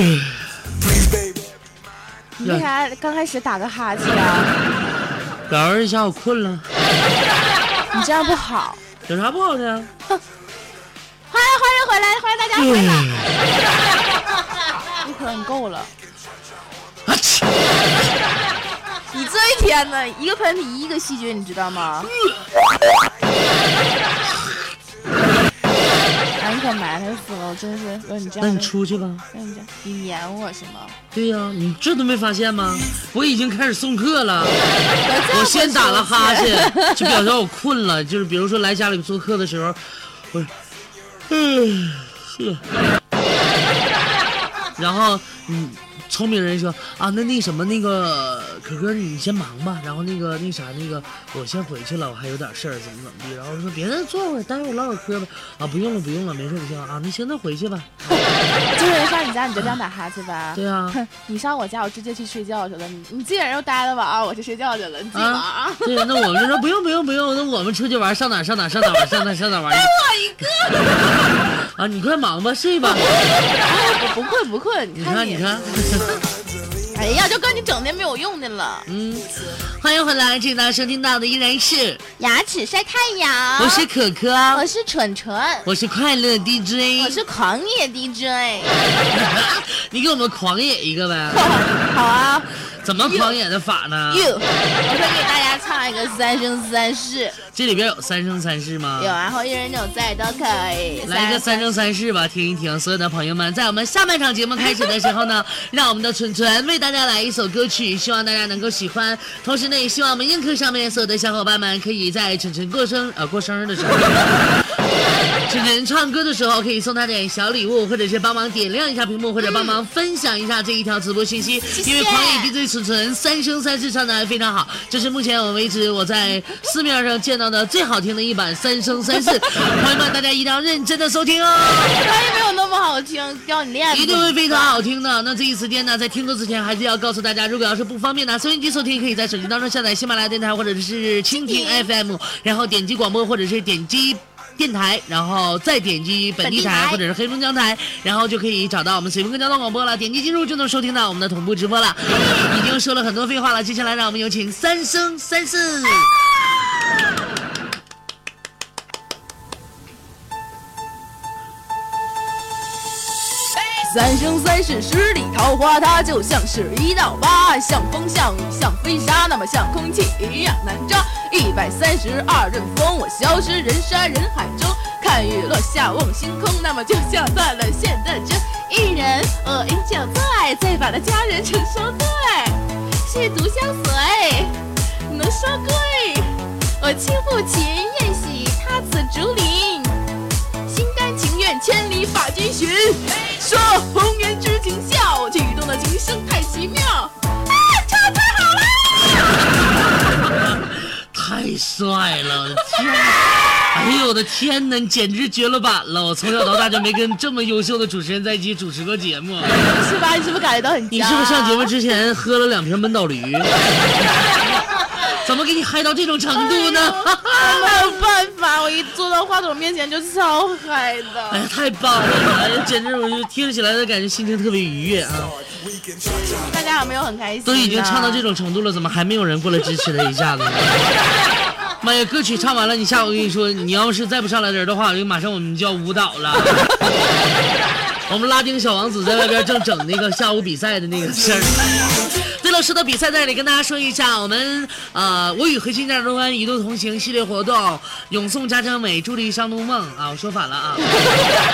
[SPEAKER 7] 你为啥刚开始打个哈欠啊？
[SPEAKER 1] 表示一下我困了，
[SPEAKER 7] 你这样不好。
[SPEAKER 1] 有啥不好的呀？
[SPEAKER 7] 欢迎欢迎回来，欢迎大家回来。一会你够了。你这一天呢，一个喷嚏一个细菌，你知道吗？哎，你可埋汰死了，我真是有你这
[SPEAKER 1] 那你。出去吧。
[SPEAKER 7] 那你这你撵我是吗？
[SPEAKER 1] 对呀、你这都没发现吗？我已经开始送客了，我先打了哈欠，就表示我困了。就是比如说来家里做客的时候，我，嗯，是。然后嗯，聪明人说啊，那那什么那个可可你先忙吧，然后那个那啥那个我先回去了，我还有点事儿，怎么怎么地。然后说别的坐会儿，待会儿唠会儿嗑吧。啊，不用了不用了，没事不行啊，那行那回去吧。
[SPEAKER 7] 就是上你家你就这样打哈欠吧。
[SPEAKER 1] 对啊，
[SPEAKER 7] 你上我家我直接去睡觉去了。你你既然又待了晚，我去睡觉去了，你自己玩啊。
[SPEAKER 1] 对呀，那我们就说不用不用不用，那我们出去玩，上哪上哪上哪玩，上哪上哪玩。
[SPEAKER 7] 我一个。
[SPEAKER 1] 啊，你快忙吧，睡吧。
[SPEAKER 7] 我不困不困，
[SPEAKER 1] 你看你看。
[SPEAKER 7] 哎呀，就跟你整天没有用的了。
[SPEAKER 1] 嗯，欢迎回来，这大家收听到的依然是
[SPEAKER 7] 牙齿晒太阳。
[SPEAKER 1] 我是可可，
[SPEAKER 7] 我是蠢蠢，
[SPEAKER 1] 我是快乐 DJ，
[SPEAKER 7] 我是狂野 DJ。
[SPEAKER 1] 你给我们狂野一个呗。
[SPEAKER 7] 好啊。
[SPEAKER 1] 怎么狂野的法呢？
[SPEAKER 7] 我会给大家唱一个《三生三世》。
[SPEAKER 1] 这里边有《三生三世》吗？
[SPEAKER 7] 有，然后一人有在都可以。
[SPEAKER 1] 来一个《三生三世》吧，听一听。所有的朋友们，在我们下半场节目开始的时候呢，让我们的纯纯为大家来一首歌曲，希望大家能够喜欢。同时呢，也希望我们映客上面所有的小伙伴们，可以在纯纯过生呃过生日的时候，纯纯唱歌的时候，可以送他点小礼物，或者是帮忙点亮一下屏幕，或者帮忙分享一下这一条直播信息。因为狂野 DJ 纯纯三生三世唱的还非常好，这是目前我为止我在市面上见到的最好听的一版三生三世。朋友们，大家一定要认真的收听哦。
[SPEAKER 7] 他也没有那么好听，教你练。
[SPEAKER 1] 一定会非常好听的。那这一时间呢，在听歌之前，还是要告诉大家，如果要是不方便拿收音机收听，可以在手机当中下载喜马拉雅电台或者是蜻蜓 FM，然后点击广播或者是点击。电台，然后再点击本地台或者是黑龙江台，然后就可以找到我们随风交通广播了。点击进入就能收听到我们的同步直播了。已经说了很多废话了，接下来让我们有请三生三世。
[SPEAKER 7] 三生三世十里桃花，它就像是一道疤，像风像雨像飞沙，那么像空气一样难抓。一百三十二阵风，我消失人山人海中，看雨落下望星空，那么就像断了线的针。一人恶饮酒醉，醉把那佳人成双对，亵渎相随，能说贵？我轻抚琴愿洗他此竹林，心甘情愿千里把君寻。说红颜知情笑，曲动的琴声太奇妙。啊，唱太好
[SPEAKER 1] 了！太帅了，天！哎呦我的天哪，你简直绝了版了！我从小到大就没跟这么优秀的主持人在一起主持过节目，
[SPEAKER 7] 是吧？你是不是感觉到很？
[SPEAKER 1] 你是不是上节目之前喝了两瓶闷倒驴？怎么给你嗨到这种程度呢？
[SPEAKER 7] 没有办法，我一坐到话筒面前就超嗨的。
[SPEAKER 1] 哎呀，太棒了！哎呀，简直我就听起来的感觉心情特别愉悦啊！
[SPEAKER 7] 大家有没有很开心？
[SPEAKER 1] 都已经唱到这种程度了，怎么还没有人过来支持他一下子呢？妈呀，歌曲唱完了，你下午跟你说，你要是再不上来人的话，就马上我们就要舞蹈了。我们拉丁小王子在外边正整那个下午比赛的那个事儿。对了，说到比赛，在这里跟大家说一下，我们呃，我与核心价值观一路同行系列活动，永送家乡美，助力上东梦啊，我说反了啊，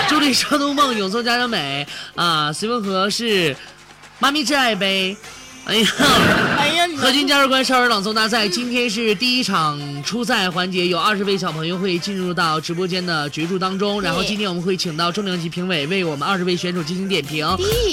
[SPEAKER 1] 助力上东梦，永送家乡美啊，随风河是妈咪挚爱杯。哎呀，
[SPEAKER 7] 哎呀！
[SPEAKER 1] 核心价值观少儿朗诵大赛今天是第一场初赛环节，有二十位小朋友会进入到直播间的角逐当中。然后今天我们会请到重量级评委为我们二十位选手进行点评，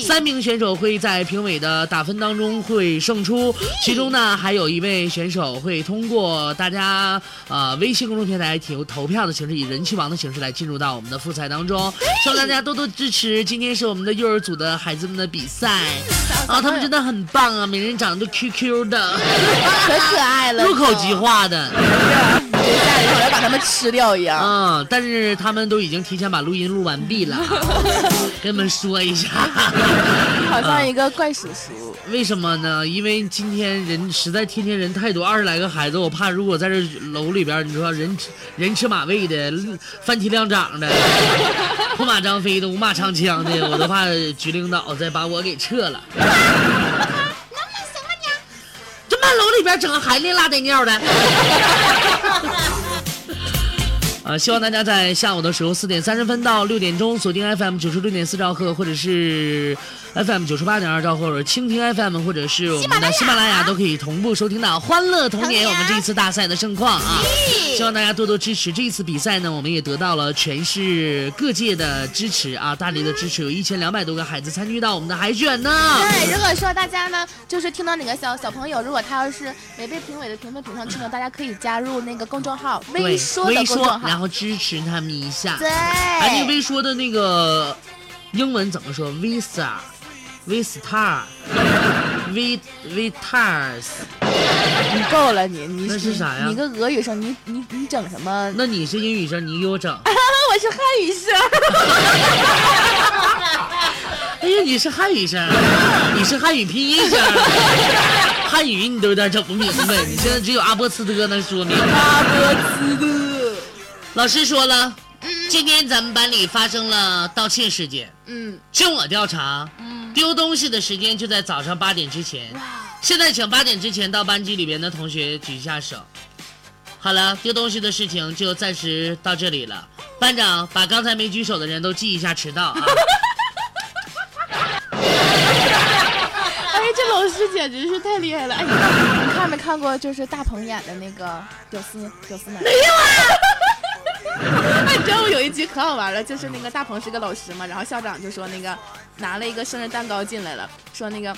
[SPEAKER 1] 三名选手会在评委的打分当中会胜出。其中呢，还有一位选手会通过大家呃微信公众平台投投票的形式，以人气王的形式来进入到我们的复赛当中。希望大家多多支持。今天是我们的幼儿组的孩子们的比赛啊，他们真的很棒啊。每人长得都 Q Q 的，
[SPEAKER 7] 可可爱了，
[SPEAKER 1] 入口即化的，
[SPEAKER 7] 接下来好像把他们吃掉一样。
[SPEAKER 1] 嗯，但是他们都已经提前把录音录完毕了，跟你们说一下，
[SPEAKER 7] 好像一个怪叔叔。
[SPEAKER 1] 为什么呢？因为今天人实在天天人太多，二十来个孩子，我怕如果在这楼里边，你说人人吃马喂的，饭体量长的，破马张飞的，五马长枪的，我都怕局领导再把我给撤了。楼里边整个孩子拉带尿的，啊！希望大家在下午的时候四点三十分到六点钟锁定 FM 九十六点四兆赫，或者是 FM 九十八点二兆或者蜻蜓 FM 或者是我们的喜马拉雅都可以同步收听到《欢乐童年》我们这一次大赛的盛况啊！希望大家多多支持。这一次比赛呢，我们也得到了全市各界的支持啊，大力的支持，有一千两百多个孩子参与到我们的海选呢。
[SPEAKER 7] 对，如果说大家呢，就是听到哪个小小朋友，如果他要是没被评委的评分评上去呢，大家可以加入那个公众号“微说”的公众号，
[SPEAKER 1] 然后支持他们一下。
[SPEAKER 7] 对，
[SPEAKER 1] 哎，那个微说的那个英文怎么说？Visa。V star，V V tars，
[SPEAKER 7] 你够了你你
[SPEAKER 1] 那是啥呀？
[SPEAKER 7] 你个俄语生，你你你整什么？
[SPEAKER 1] 那你是英语生，你给我整。
[SPEAKER 7] 我是汉语生。
[SPEAKER 1] 哎呀，你是汉语生，你是汉语拼音生，汉语你都有点整不明白。你现在只有阿波茨德能说明。
[SPEAKER 7] 阿波茨德，
[SPEAKER 1] 老师说了，今天咱们班里发生了盗窃事件。
[SPEAKER 7] 嗯，
[SPEAKER 1] 经我调查。丢东西的时间就在早上八点之前。现在请八点之前到班级里边的同学举一下手。好了，丢东西的事情就暂时到这里了。班长把刚才没举手的人都记一下迟到啊！
[SPEAKER 7] 哎，这老师简直是太厉害了！哎，你看没看过就是大鹏演的那个《屌丝屌丝男》？
[SPEAKER 1] 没有啊！
[SPEAKER 7] 你知道我有一集可好玩了，就是那个大鹏是个老师嘛，然后校长就说那个拿了一个生日蛋糕进来了，说那个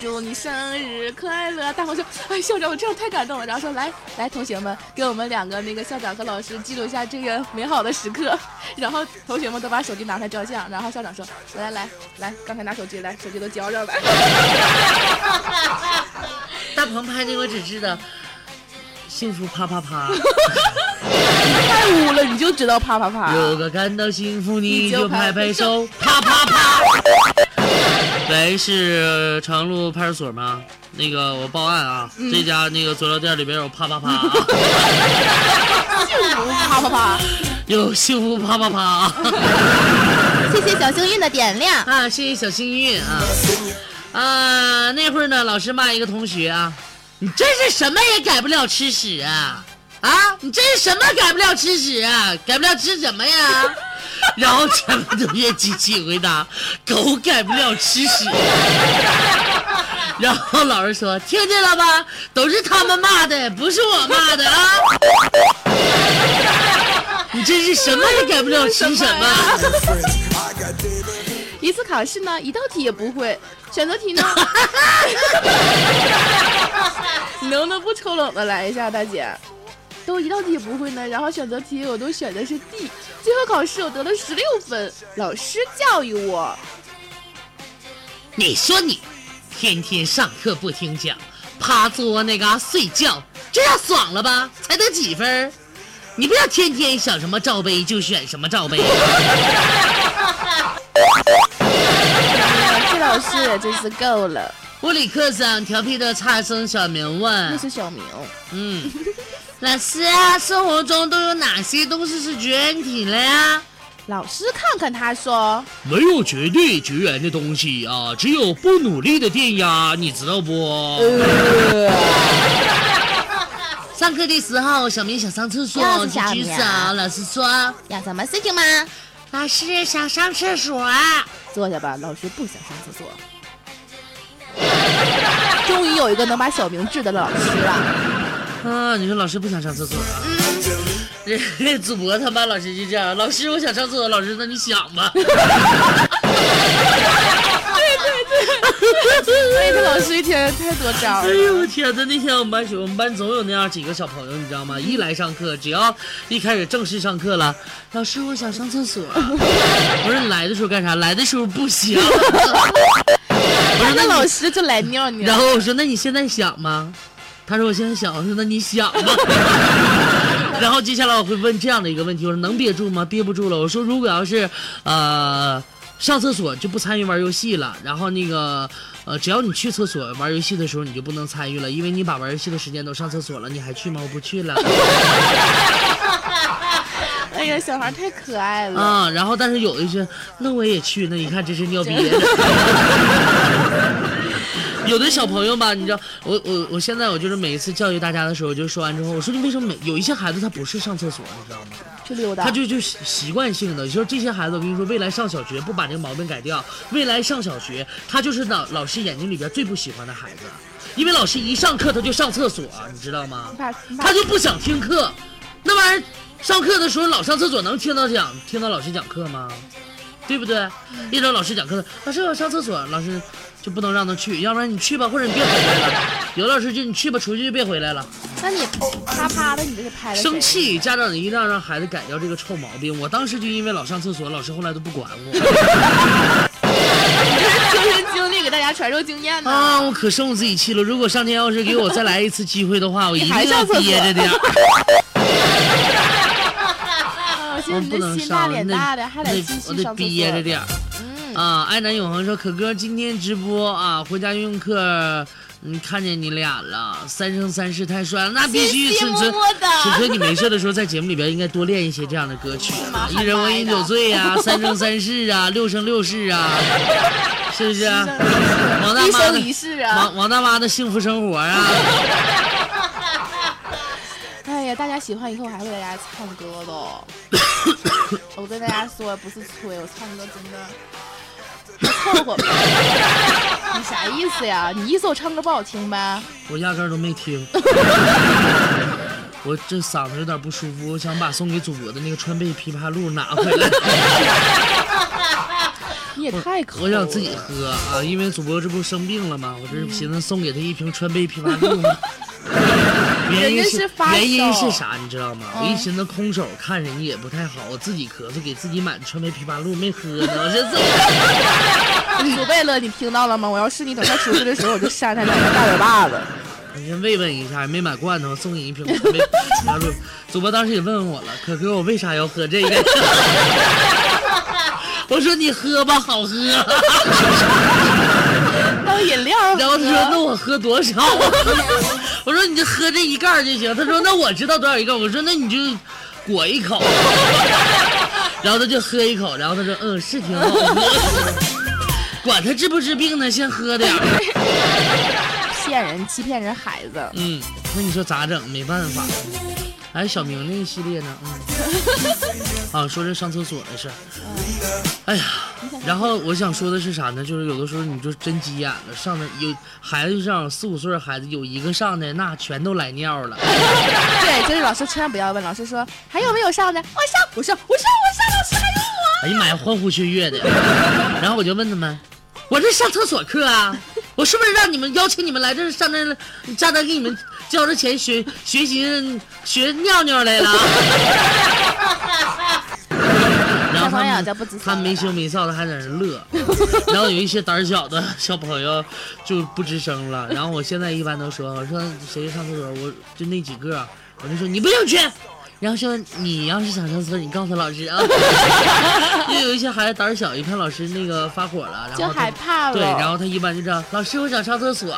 [SPEAKER 7] 祝你生日快乐。大鹏说，哎，校长我这样太感动了。然后说来来，同学们给我们两个那个校长和老师记录一下这个美好的时刻。然后同学们都把手机拿出来照相。然后校长说，来来来来，刚才拿手机来，手机都交上来。
[SPEAKER 1] 大鹏拍那我只知道 幸福啪啪啪。
[SPEAKER 7] 太污了，你就知道啪啪啪。
[SPEAKER 1] 有个感到幸福，你就拍拍手，啪啪啪。喂，是长路派出所吗？那个我报案啊，这家那个佐料店里边有啪啪啪。
[SPEAKER 7] 幸福啪啪啪，
[SPEAKER 1] 有幸福啪啪啪。
[SPEAKER 7] 谢谢小幸运的点亮
[SPEAKER 1] 啊，谢谢小幸运啊。啊，那会儿呢，老师骂一个同学啊，你真是什么也改不了吃屎啊。啊，你这是什么改不了吃屎啊？改不了吃什么呀？然后全部同学机器回答：狗改不了吃屎。然后老师说：听见了吧？都是他们骂的，不是我骂的啊！你这是什么也改不了吃什么？
[SPEAKER 7] 一次考试呢，一道题也不会，选择题呢？你能不能不抽冷的来一下，大姐？都一道题也不会呢，然后选择题我都选的是 D，最后考试我得了十六分。老师教育我，
[SPEAKER 1] 你说你天天上课不听讲，趴桌那嘎睡觉，这样爽了吧？才得几分？你不要天天想什么罩杯就选什么罩杯。
[SPEAKER 7] 这老师也真是够了。
[SPEAKER 1] 物理课上调皮的差生小明问：“
[SPEAKER 7] 那是小明。”
[SPEAKER 1] 嗯。老师，生活中都有哪些东西是绝缘体了呀？
[SPEAKER 7] 老师看看他说，
[SPEAKER 5] 没有绝对绝缘的东西啊，只有不努力的电压，你知道不？
[SPEAKER 1] 上课的时候，小明想上厕所，举举手。老师说，
[SPEAKER 7] 有什么事情吗？
[SPEAKER 1] 老师想上厕所。
[SPEAKER 7] 坐下吧，老师不想上厕所。终于有一个能把小明治的老师了。
[SPEAKER 1] 啊！你说老师不想上厕所啊？这主播他妈老师就这样，老师我想上厕所，老师那你想吧。对
[SPEAKER 7] 对对，哎，这老师一天太多招了。哎
[SPEAKER 1] 呦我天哪！那天我们班学，我们班总有那样几个小朋友，你知道吗？一来上课，只要一开始正式上课了，老师我想上厕所。我说你来的时候干啥？来的时候不想。
[SPEAKER 7] 我说那老师就来尿尿。
[SPEAKER 1] 然后我说那你现在想吗？他说：“我现在想，我说那你想吧。然后接下来我会问这样的一个问题：我说能憋住吗？憋不住了。我说如果要是，呃，上厕所就不参与玩游戏了。然后那个，呃，只要你去厕所玩游戏的时候，你就不能参与了，因为你把玩游戏的时间都上厕所了，你还去吗？我不去了。
[SPEAKER 7] 哎呀，小孩太可爱了
[SPEAKER 1] 啊！然后 但是有的是，那我也去。那你看这是尿憋的。有的小朋友吧，你知道，我我我现在我就是每一次教育大家的时候，我就说完之后，我说你为什么每有一些孩子他不是上厕所，你知道吗？
[SPEAKER 7] 去溜达。
[SPEAKER 1] 他就就习习惯性的，就是这些孩子，我跟你说，未来上小学不把这个毛病改掉，未来上小学他就是老老师眼睛里边最不喜欢的孩子，因为老师一上课他就上厕所，你知道吗？他就不想听课，那玩意儿上课的时候老上厕所能听到讲听到老师讲课吗？对不对？一找老师讲课，老师我上厕所，老师就不能让他去，要不然你去吧，或者你别回来了。有的老师就你去吧，出去就别回来了。
[SPEAKER 7] 那你啪啪的，你这是拍的
[SPEAKER 1] 生气，家长一定要让孩子改掉这个臭毛病。我当时就因为老上厕所，老师后来都不管我
[SPEAKER 7] 亲身 经历给大家传授经验呢。
[SPEAKER 1] 啊，我可生我自己气了。如果上天要是给我再来一次机会的话，我一定要憋着点 我不能上，那
[SPEAKER 7] 脸大的，还
[SPEAKER 1] 我得。憋着点啊，爱南永恒说，可哥今天直播啊，回家用课，嗯，看见你俩了，三生三世太帅了，那必须。
[SPEAKER 7] 谢谢
[SPEAKER 1] 春春，
[SPEAKER 7] 么么哒
[SPEAKER 1] 春春，你没事的时候在节目里边应该多练一些这样的歌曲啊，一人我饮酒醉呀、三生三世啊，六生六世啊，是不是？王大
[SPEAKER 7] 一
[SPEAKER 1] 妈的
[SPEAKER 7] 生一世啊
[SPEAKER 1] 王！王大妈的幸福生活啊，
[SPEAKER 7] 哎呀，大家喜欢以后还会给大家唱歌的。我跟大家说，不是吹，我唱歌真的还凑合吧。你啥意思呀？你意思我唱歌不好听呗？
[SPEAKER 1] 我压根儿都没听。我这嗓子有点不舒服，我想把送给祖国的那个川贝枇杷露拿回来。
[SPEAKER 7] 你也太抠了。
[SPEAKER 1] 我想自己喝啊，因为祖国这不生病了吗？我这寻思送给他一瓶川贝枇杷露嘛。原因
[SPEAKER 7] 是发
[SPEAKER 1] 原因是啥？你知道吗？我一寻思空手看人家也不太好，我自己咳嗽给自己买的川贝枇杷露没喝呢，我这怎么？
[SPEAKER 7] 祖贝勒，你听到了吗？我要是你，等他出去的时候，我就扇他两个大嘴巴子。
[SPEAKER 1] 你先慰问一下，没买罐头，送你一瓶川贝枇杷露。主播当时也问问我了，可可，我为啥要喝这个？我说你喝吧，好喝。
[SPEAKER 7] 当饮料。
[SPEAKER 1] 然后他说：“那我喝多少？”我说：“你就喝这一盖就行。”他说：“那我知道多少一盖。”我说：“那你就裹一口。”然后他就喝一口，然后他说：“嗯，是挺好喝。”管他治不治病呢，先喝点儿。
[SPEAKER 7] 骗人、欺骗人孩子。
[SPEAKER 1] 嗯，那你说咋整？没办法。哎，小明那个系列呢？嗯，啊，说这上厕所的事儿。哎呀，然后我想说的是啥呢？就是有的时候你就真急眼了，上的有孩子上四五岁的孩子，有一个上的那全都来尿了。
[SPEAKER 7] 对，就是老师千万不要问，老师说还有没有上的？我上，我上，我上，我上，老师还有我。
[SPEAKER 1] 哎呀妈呀，欢呼雀跃的。然后我就问他们，我这上厕所课啊，我是不是让你们邀请你们来这上这儿家长给你们交着钱学学习学尿尿来了？然后他他没羞没臊的还在那乐，然后有一些胆小的小朋友就不吱声了。然后我现在一般都说，我说谁上厕所，我就那几个，我就说你不用去。然后说你要是想上厕所，你告诉老师啊。因为有一些孩子胆儿小，一看老师那个发火了，然后
[SPEAKER 7] 就害怕了
[SPEAKER 1] 对，然后他一般就这样，老师我想上厕所，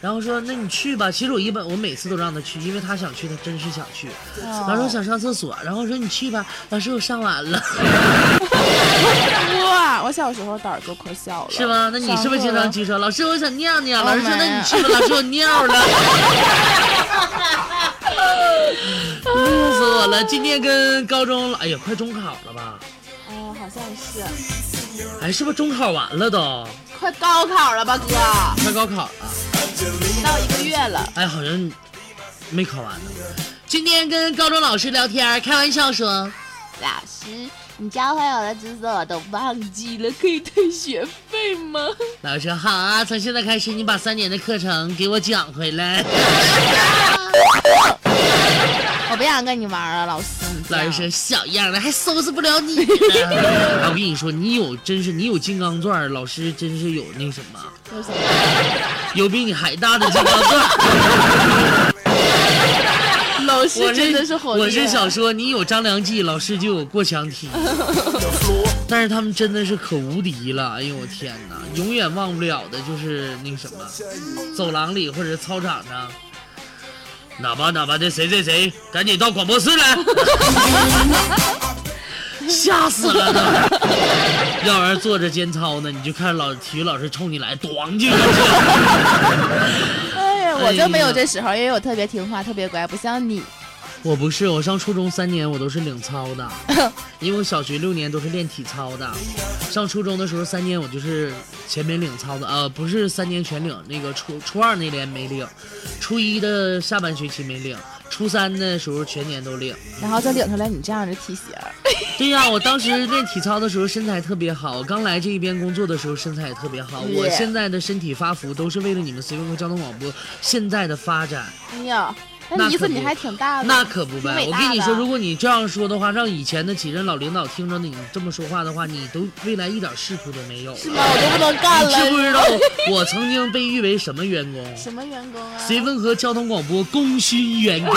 [SPEAKER 1] 然后说那你去吧。其实我一般我每次都让他去，因为他想去，他真是想去。
[SPEAKER 7] 哦
[SPEAKER 1] 老师我想上厕所，然后说你去吧。老师我上完了，
[SPEAKER 7] 哇，我小时候胆儿就可小了，
[SPEAKER 1] 是吗？那你是不是经常举手？老师我想尿尿。
[SPEAKER 7] 哦
[SPEAKER 1] 老师说那你去吧。老师我尿了。乐死我了！今天跟高中，哎呀，快中考了吧？
[SPEAKER 7] 哦，好像是，
[SPEAKER 1] 哎，是不是中考完了都？
[SPEAKER 7] 快高考了吧，哥，
[SPEAKER 1] 快高考了。
[SPEAKER 7] 不到一个月了。
[SPEAKER 1] 哎，好像没考完呢。今天跟高中老师聊天，开玩笑说，
[SPEAKER 7] 老师，你教会我的知识我都忘记了，可以退学费吗？
[SPEAKER 1] 老师好啊，从现在开始你把三年的课程给我讲回来。
[SPEAKER 7] 我不想跟你玩了，老师。
[SPEAKER 1] 老师说小样的，还收拾不了你 我跟你说，你有真是你有金刚钻，老师真是有那什么？有比你还大的金刚钻。
[SPEAKER 7] 老师
[SPEAKER 1] 我
[SPEAKER 7] 真的是好
[SPEAKER 1] 我是想说，你有张良计，老师就有过墙梯。但是他们真的是可无敌了，哎呦我天哪，永远忘不了的就是那个什么，走廊里或者操场上，哪吧哪吧的谁谁谁，赶紧到广播室来，吓死了都。要不然坐着监操呢，你就看老体育老师冲你来，咣就。
[SPEAKER 7] 我就没有这时候，因为我特别听话，特别乖，不像你。
[SPEAKER 1] 我不是，我上初中三年我都是领操的，因为我小学六年都是练体操的。上初中的时候三年我就是前面领操的，呃，不是三年全领，那个初初二那年没领，初一的下半学期没领，初三的时候全年都领。
[SPEAKER 7] 然后再领出来你这样的体型，
[SPEAKER 1] 对呀、我当时练体操的时候身材特别好，刚来这一边工作的时候身材也特别好。我现在的身体发福都是为了你们随风和交通广播现在的发展。
[SPEAKER 7] 哎呀，
[SPEAKER 1] 那
[SPEAKER 7] 意思你还挺大的。
[SPEAKER 1] 那可不呗！我跟你说，如果你这样说的话，让以前的几任老领导听着你这么说话的话，你都未来一点仕途都没有。
[SPEAKER 7] 是吗？我都不能干
[SPEAKER 1] 你。知不知道我曾经被誉为什么员工？
[SPEAKER 7] 什么员工啊？
[SPEAKER 1] 绥芬河交通广播功勋员工。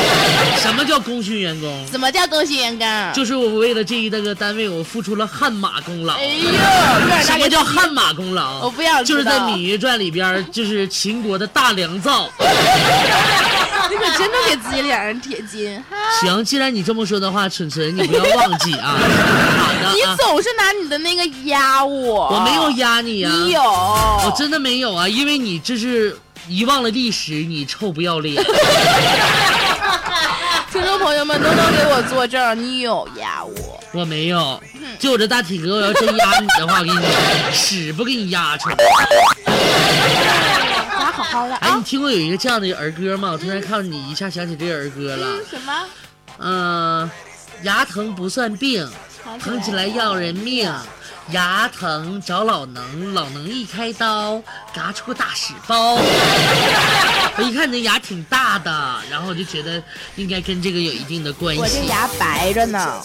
[SPEAKER 1] 什么叫功勋员工？
[SPEAKER 7] 什么叫功勋员工？
[SPEAKER 1] 就是我为了这一个单位，我付出了汗马功劳。
[SPEAKER 7] 哎呦，
[SPEAKER 1] 什么叫汗马功劳？
[SPEAKER 7] 我不要
[SPEAKER 1] 就是在《芈月传》里边，就是秦国的大良造。
[SPEAKER 7] 你可真的给自己脸上贴金哈！
[SPEAKER 1] 行，既然你这么说的话，蠢蠢，你不要忘记啊。
[SPEAKER 7] 你
[SPEAKER 1] 啊，
[SPEAKER 7] 总是拿你的那个压我，
[SPEAKER 1] 我没有压你啊、
[SPEAKER 7] 你有，
[SPEAKER 1] 我真的没有啊，因为你这是遗忘了历史，你臭不要脸。
[SPEAKER 7] 朋友们都能给我作证，你有压我。
[SPEAKER 1] 我没有，就我这大体格，我要真压你的话，我跟你讲，屎不给你压出来。
[SPEAKER 7] 咱好好的
[SPEAKER 1] 哎，你
[SPEAKER 7] 啊。
[SPEAKER 1] 听过有一个这样的儿歌吗？我突然看到你，一下想起这个儿歌了。
[SPEAKER 7] 嗯，什么？
[SPEAKER 1] 嗯、牙疼不算病，疼起来要人命。牙疼找老能，老能一开刀，嘎出个大屎包。我一看你的牙挺大的，然后我就觉得应该跟这个有一定的关系。
[SPEAKER 7] 我这牙白着呢。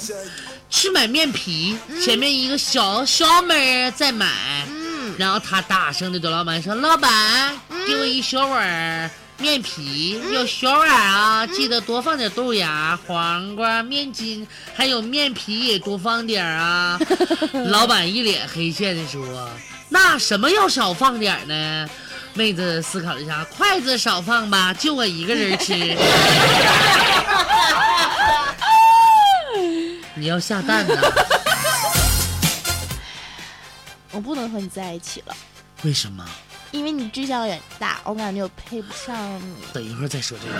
[SPEAKER 1] 去买面皮，前面一个小小妹儿在买，
[SPEAKER 7] 嗯，
[SPEAKER 1] 然后她大声的对老板说：“老板，给我一小碗儿面皮，要小碗啊，记得多放点豆芽、黄瓜、面筋，还有面皮也多放点儿啊。”老板一脸黑线的说：“那什么要少放点儿呢？”妹子思考了一下，筷子少放吧，就我一个人吃。你要下蛋呢？
[SPEAKER 7] 我不能和你在一起了，
[SPEAKER 1] 为什么？
[SPEAKER 7] 因为你志向远大，我感觉我配不上你。
[SPEAKER 1] 等一会儿再说这个。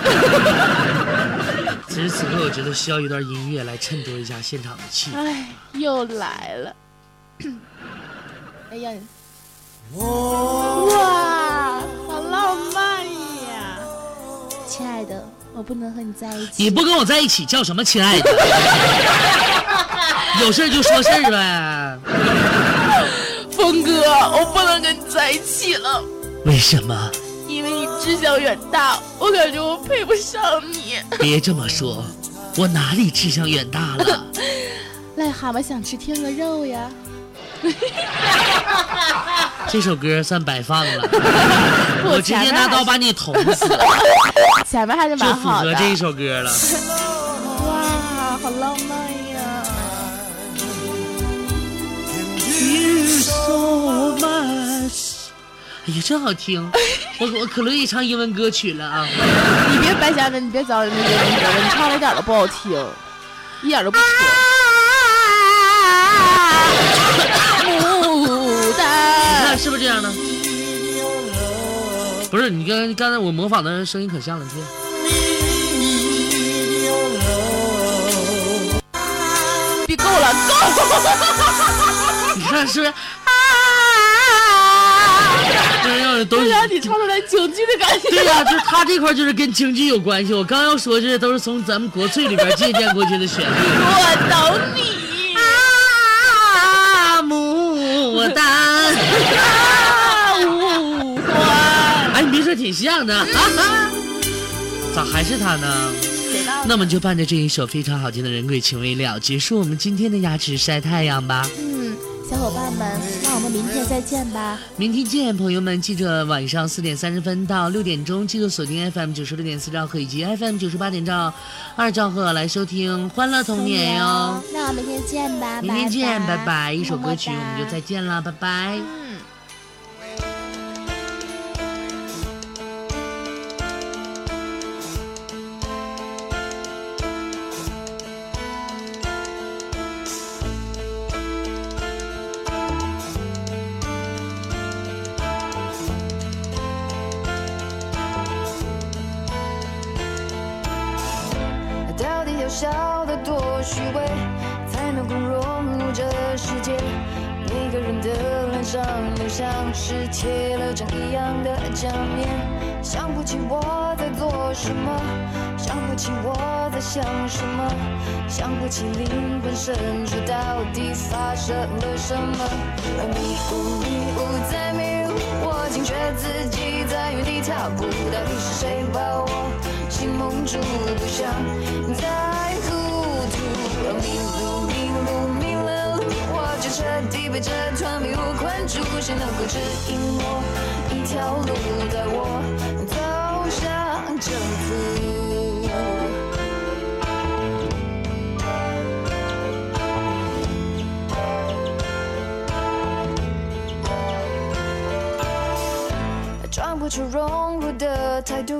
[SPEAKER 1] 此时此刻，我觉得需要一段音乐来衬托一下现场的气氛。
[SPEAKER 7] 哎，又来了。哎呀，
[SPEAKER 8] 我
[SPEAKER 7] 哇，好浪漫呀！亲爱的，我不能和你在一起。
[SPEAKER 1] 你不跟我在一起，叫什么亲爱的？有事儿就说事儿呗。
[SPEAKER 7] 峰哥，我不能跟你在一起了，
[SPEAKER 1] 为什么？
[SPEAKER 7] 因为你志向远大，我感觉我配不上你。
[SPEAKER 1] 别这么说，我哪里志向远大了？
[SPEAKER 7] 癞蛤蟆想吃天鹅肉呀！
[SPEAKER 1] 这首歌算白放了，我直接拿刀把你捅死了，
[SPEAKER 7] 前面还是
[SPEAKER 1] 就
[SPEAKER 7] 蛮好的。
[SPEAKER 1] 符合这一首歌了。
[SPEAKER 7] 哇，好浪漫呀
[SPEAKER 1] ！You so much。哎呀，真好听！我我可乐意唱英文歌曲了啊！
[SPEAKER 7] 你别白瞎了，你别找人家英文歌了，你唱的一点都不好听，一点都不扯。
[SPEAKER 1] 是不是这样的？不是，你刚刚才我模仿的声音可像了，你听。
[SPEAKER 7] 别够了，够！
[SPEAKER 1] 你看是不是？对呀，都
[SPEAKER 7] 是让你唱出来京剧的感觉。
[SPEAKER 1] 对呀、就他这块就是跟京剧有关系。我刚要说这都是从咱们国粹里边借鉴过去的旋律。
[SPEAKER 7] 我懂你。
[SPEAKER 1] 啊，牡丹。
[SPEAKER 7] 啊，五官。
[SPEAKER 1] 哎，你别说挺像的，哈哈。咋还是他呢？那么就伴着这一首非常好听的《人鬼情未了》，结束我们今天的牙齿晒太阳吧。
[SPEAKER 7] 嗯，小伙伴们，那我们明天再见吧。
[SPEAKER 1] 明天见，朋友们！记着晚上四点三十分到六点钟，记得锁定 FM 九十六点四兆赫以及 FM 九十八点兆二兆赫来收听《欢乐童年》哟。
[SPEAKER 7] 那我们明天见吧，
[SPEAKER 1] 明天见，拜
[SPEAKER 7] 拜
[SPEAKER 1] 拜！一首歌曲我们就再见了，拜拜。
[SPEAKER 10] 虚伪，才能够融入这世界。每个人的脸上都像是贴了张一样的假面，想不起我在做什么，想不起我在想什么，想不起灵魂深处到底发生了什么。迷雾迷雾在迷雾，我惊觉自己在原地踏步，到底是谁把我心蒙住，不想再彻底被这团迷雾困住，谁能够指引我一条路，带我走向征服？装不出融入的态度，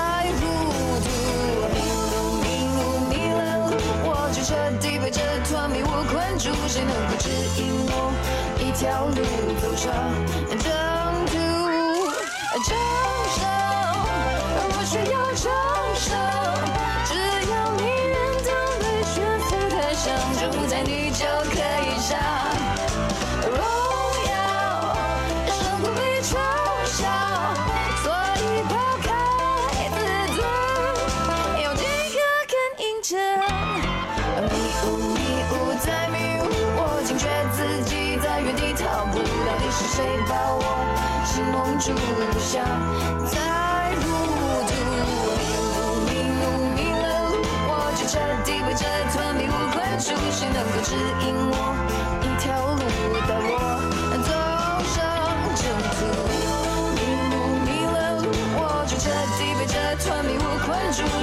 [SPEAKER 10] 条路走上征途？征，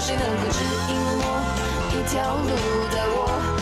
[SPEAKER 10] 谁能够指引我一条路，带我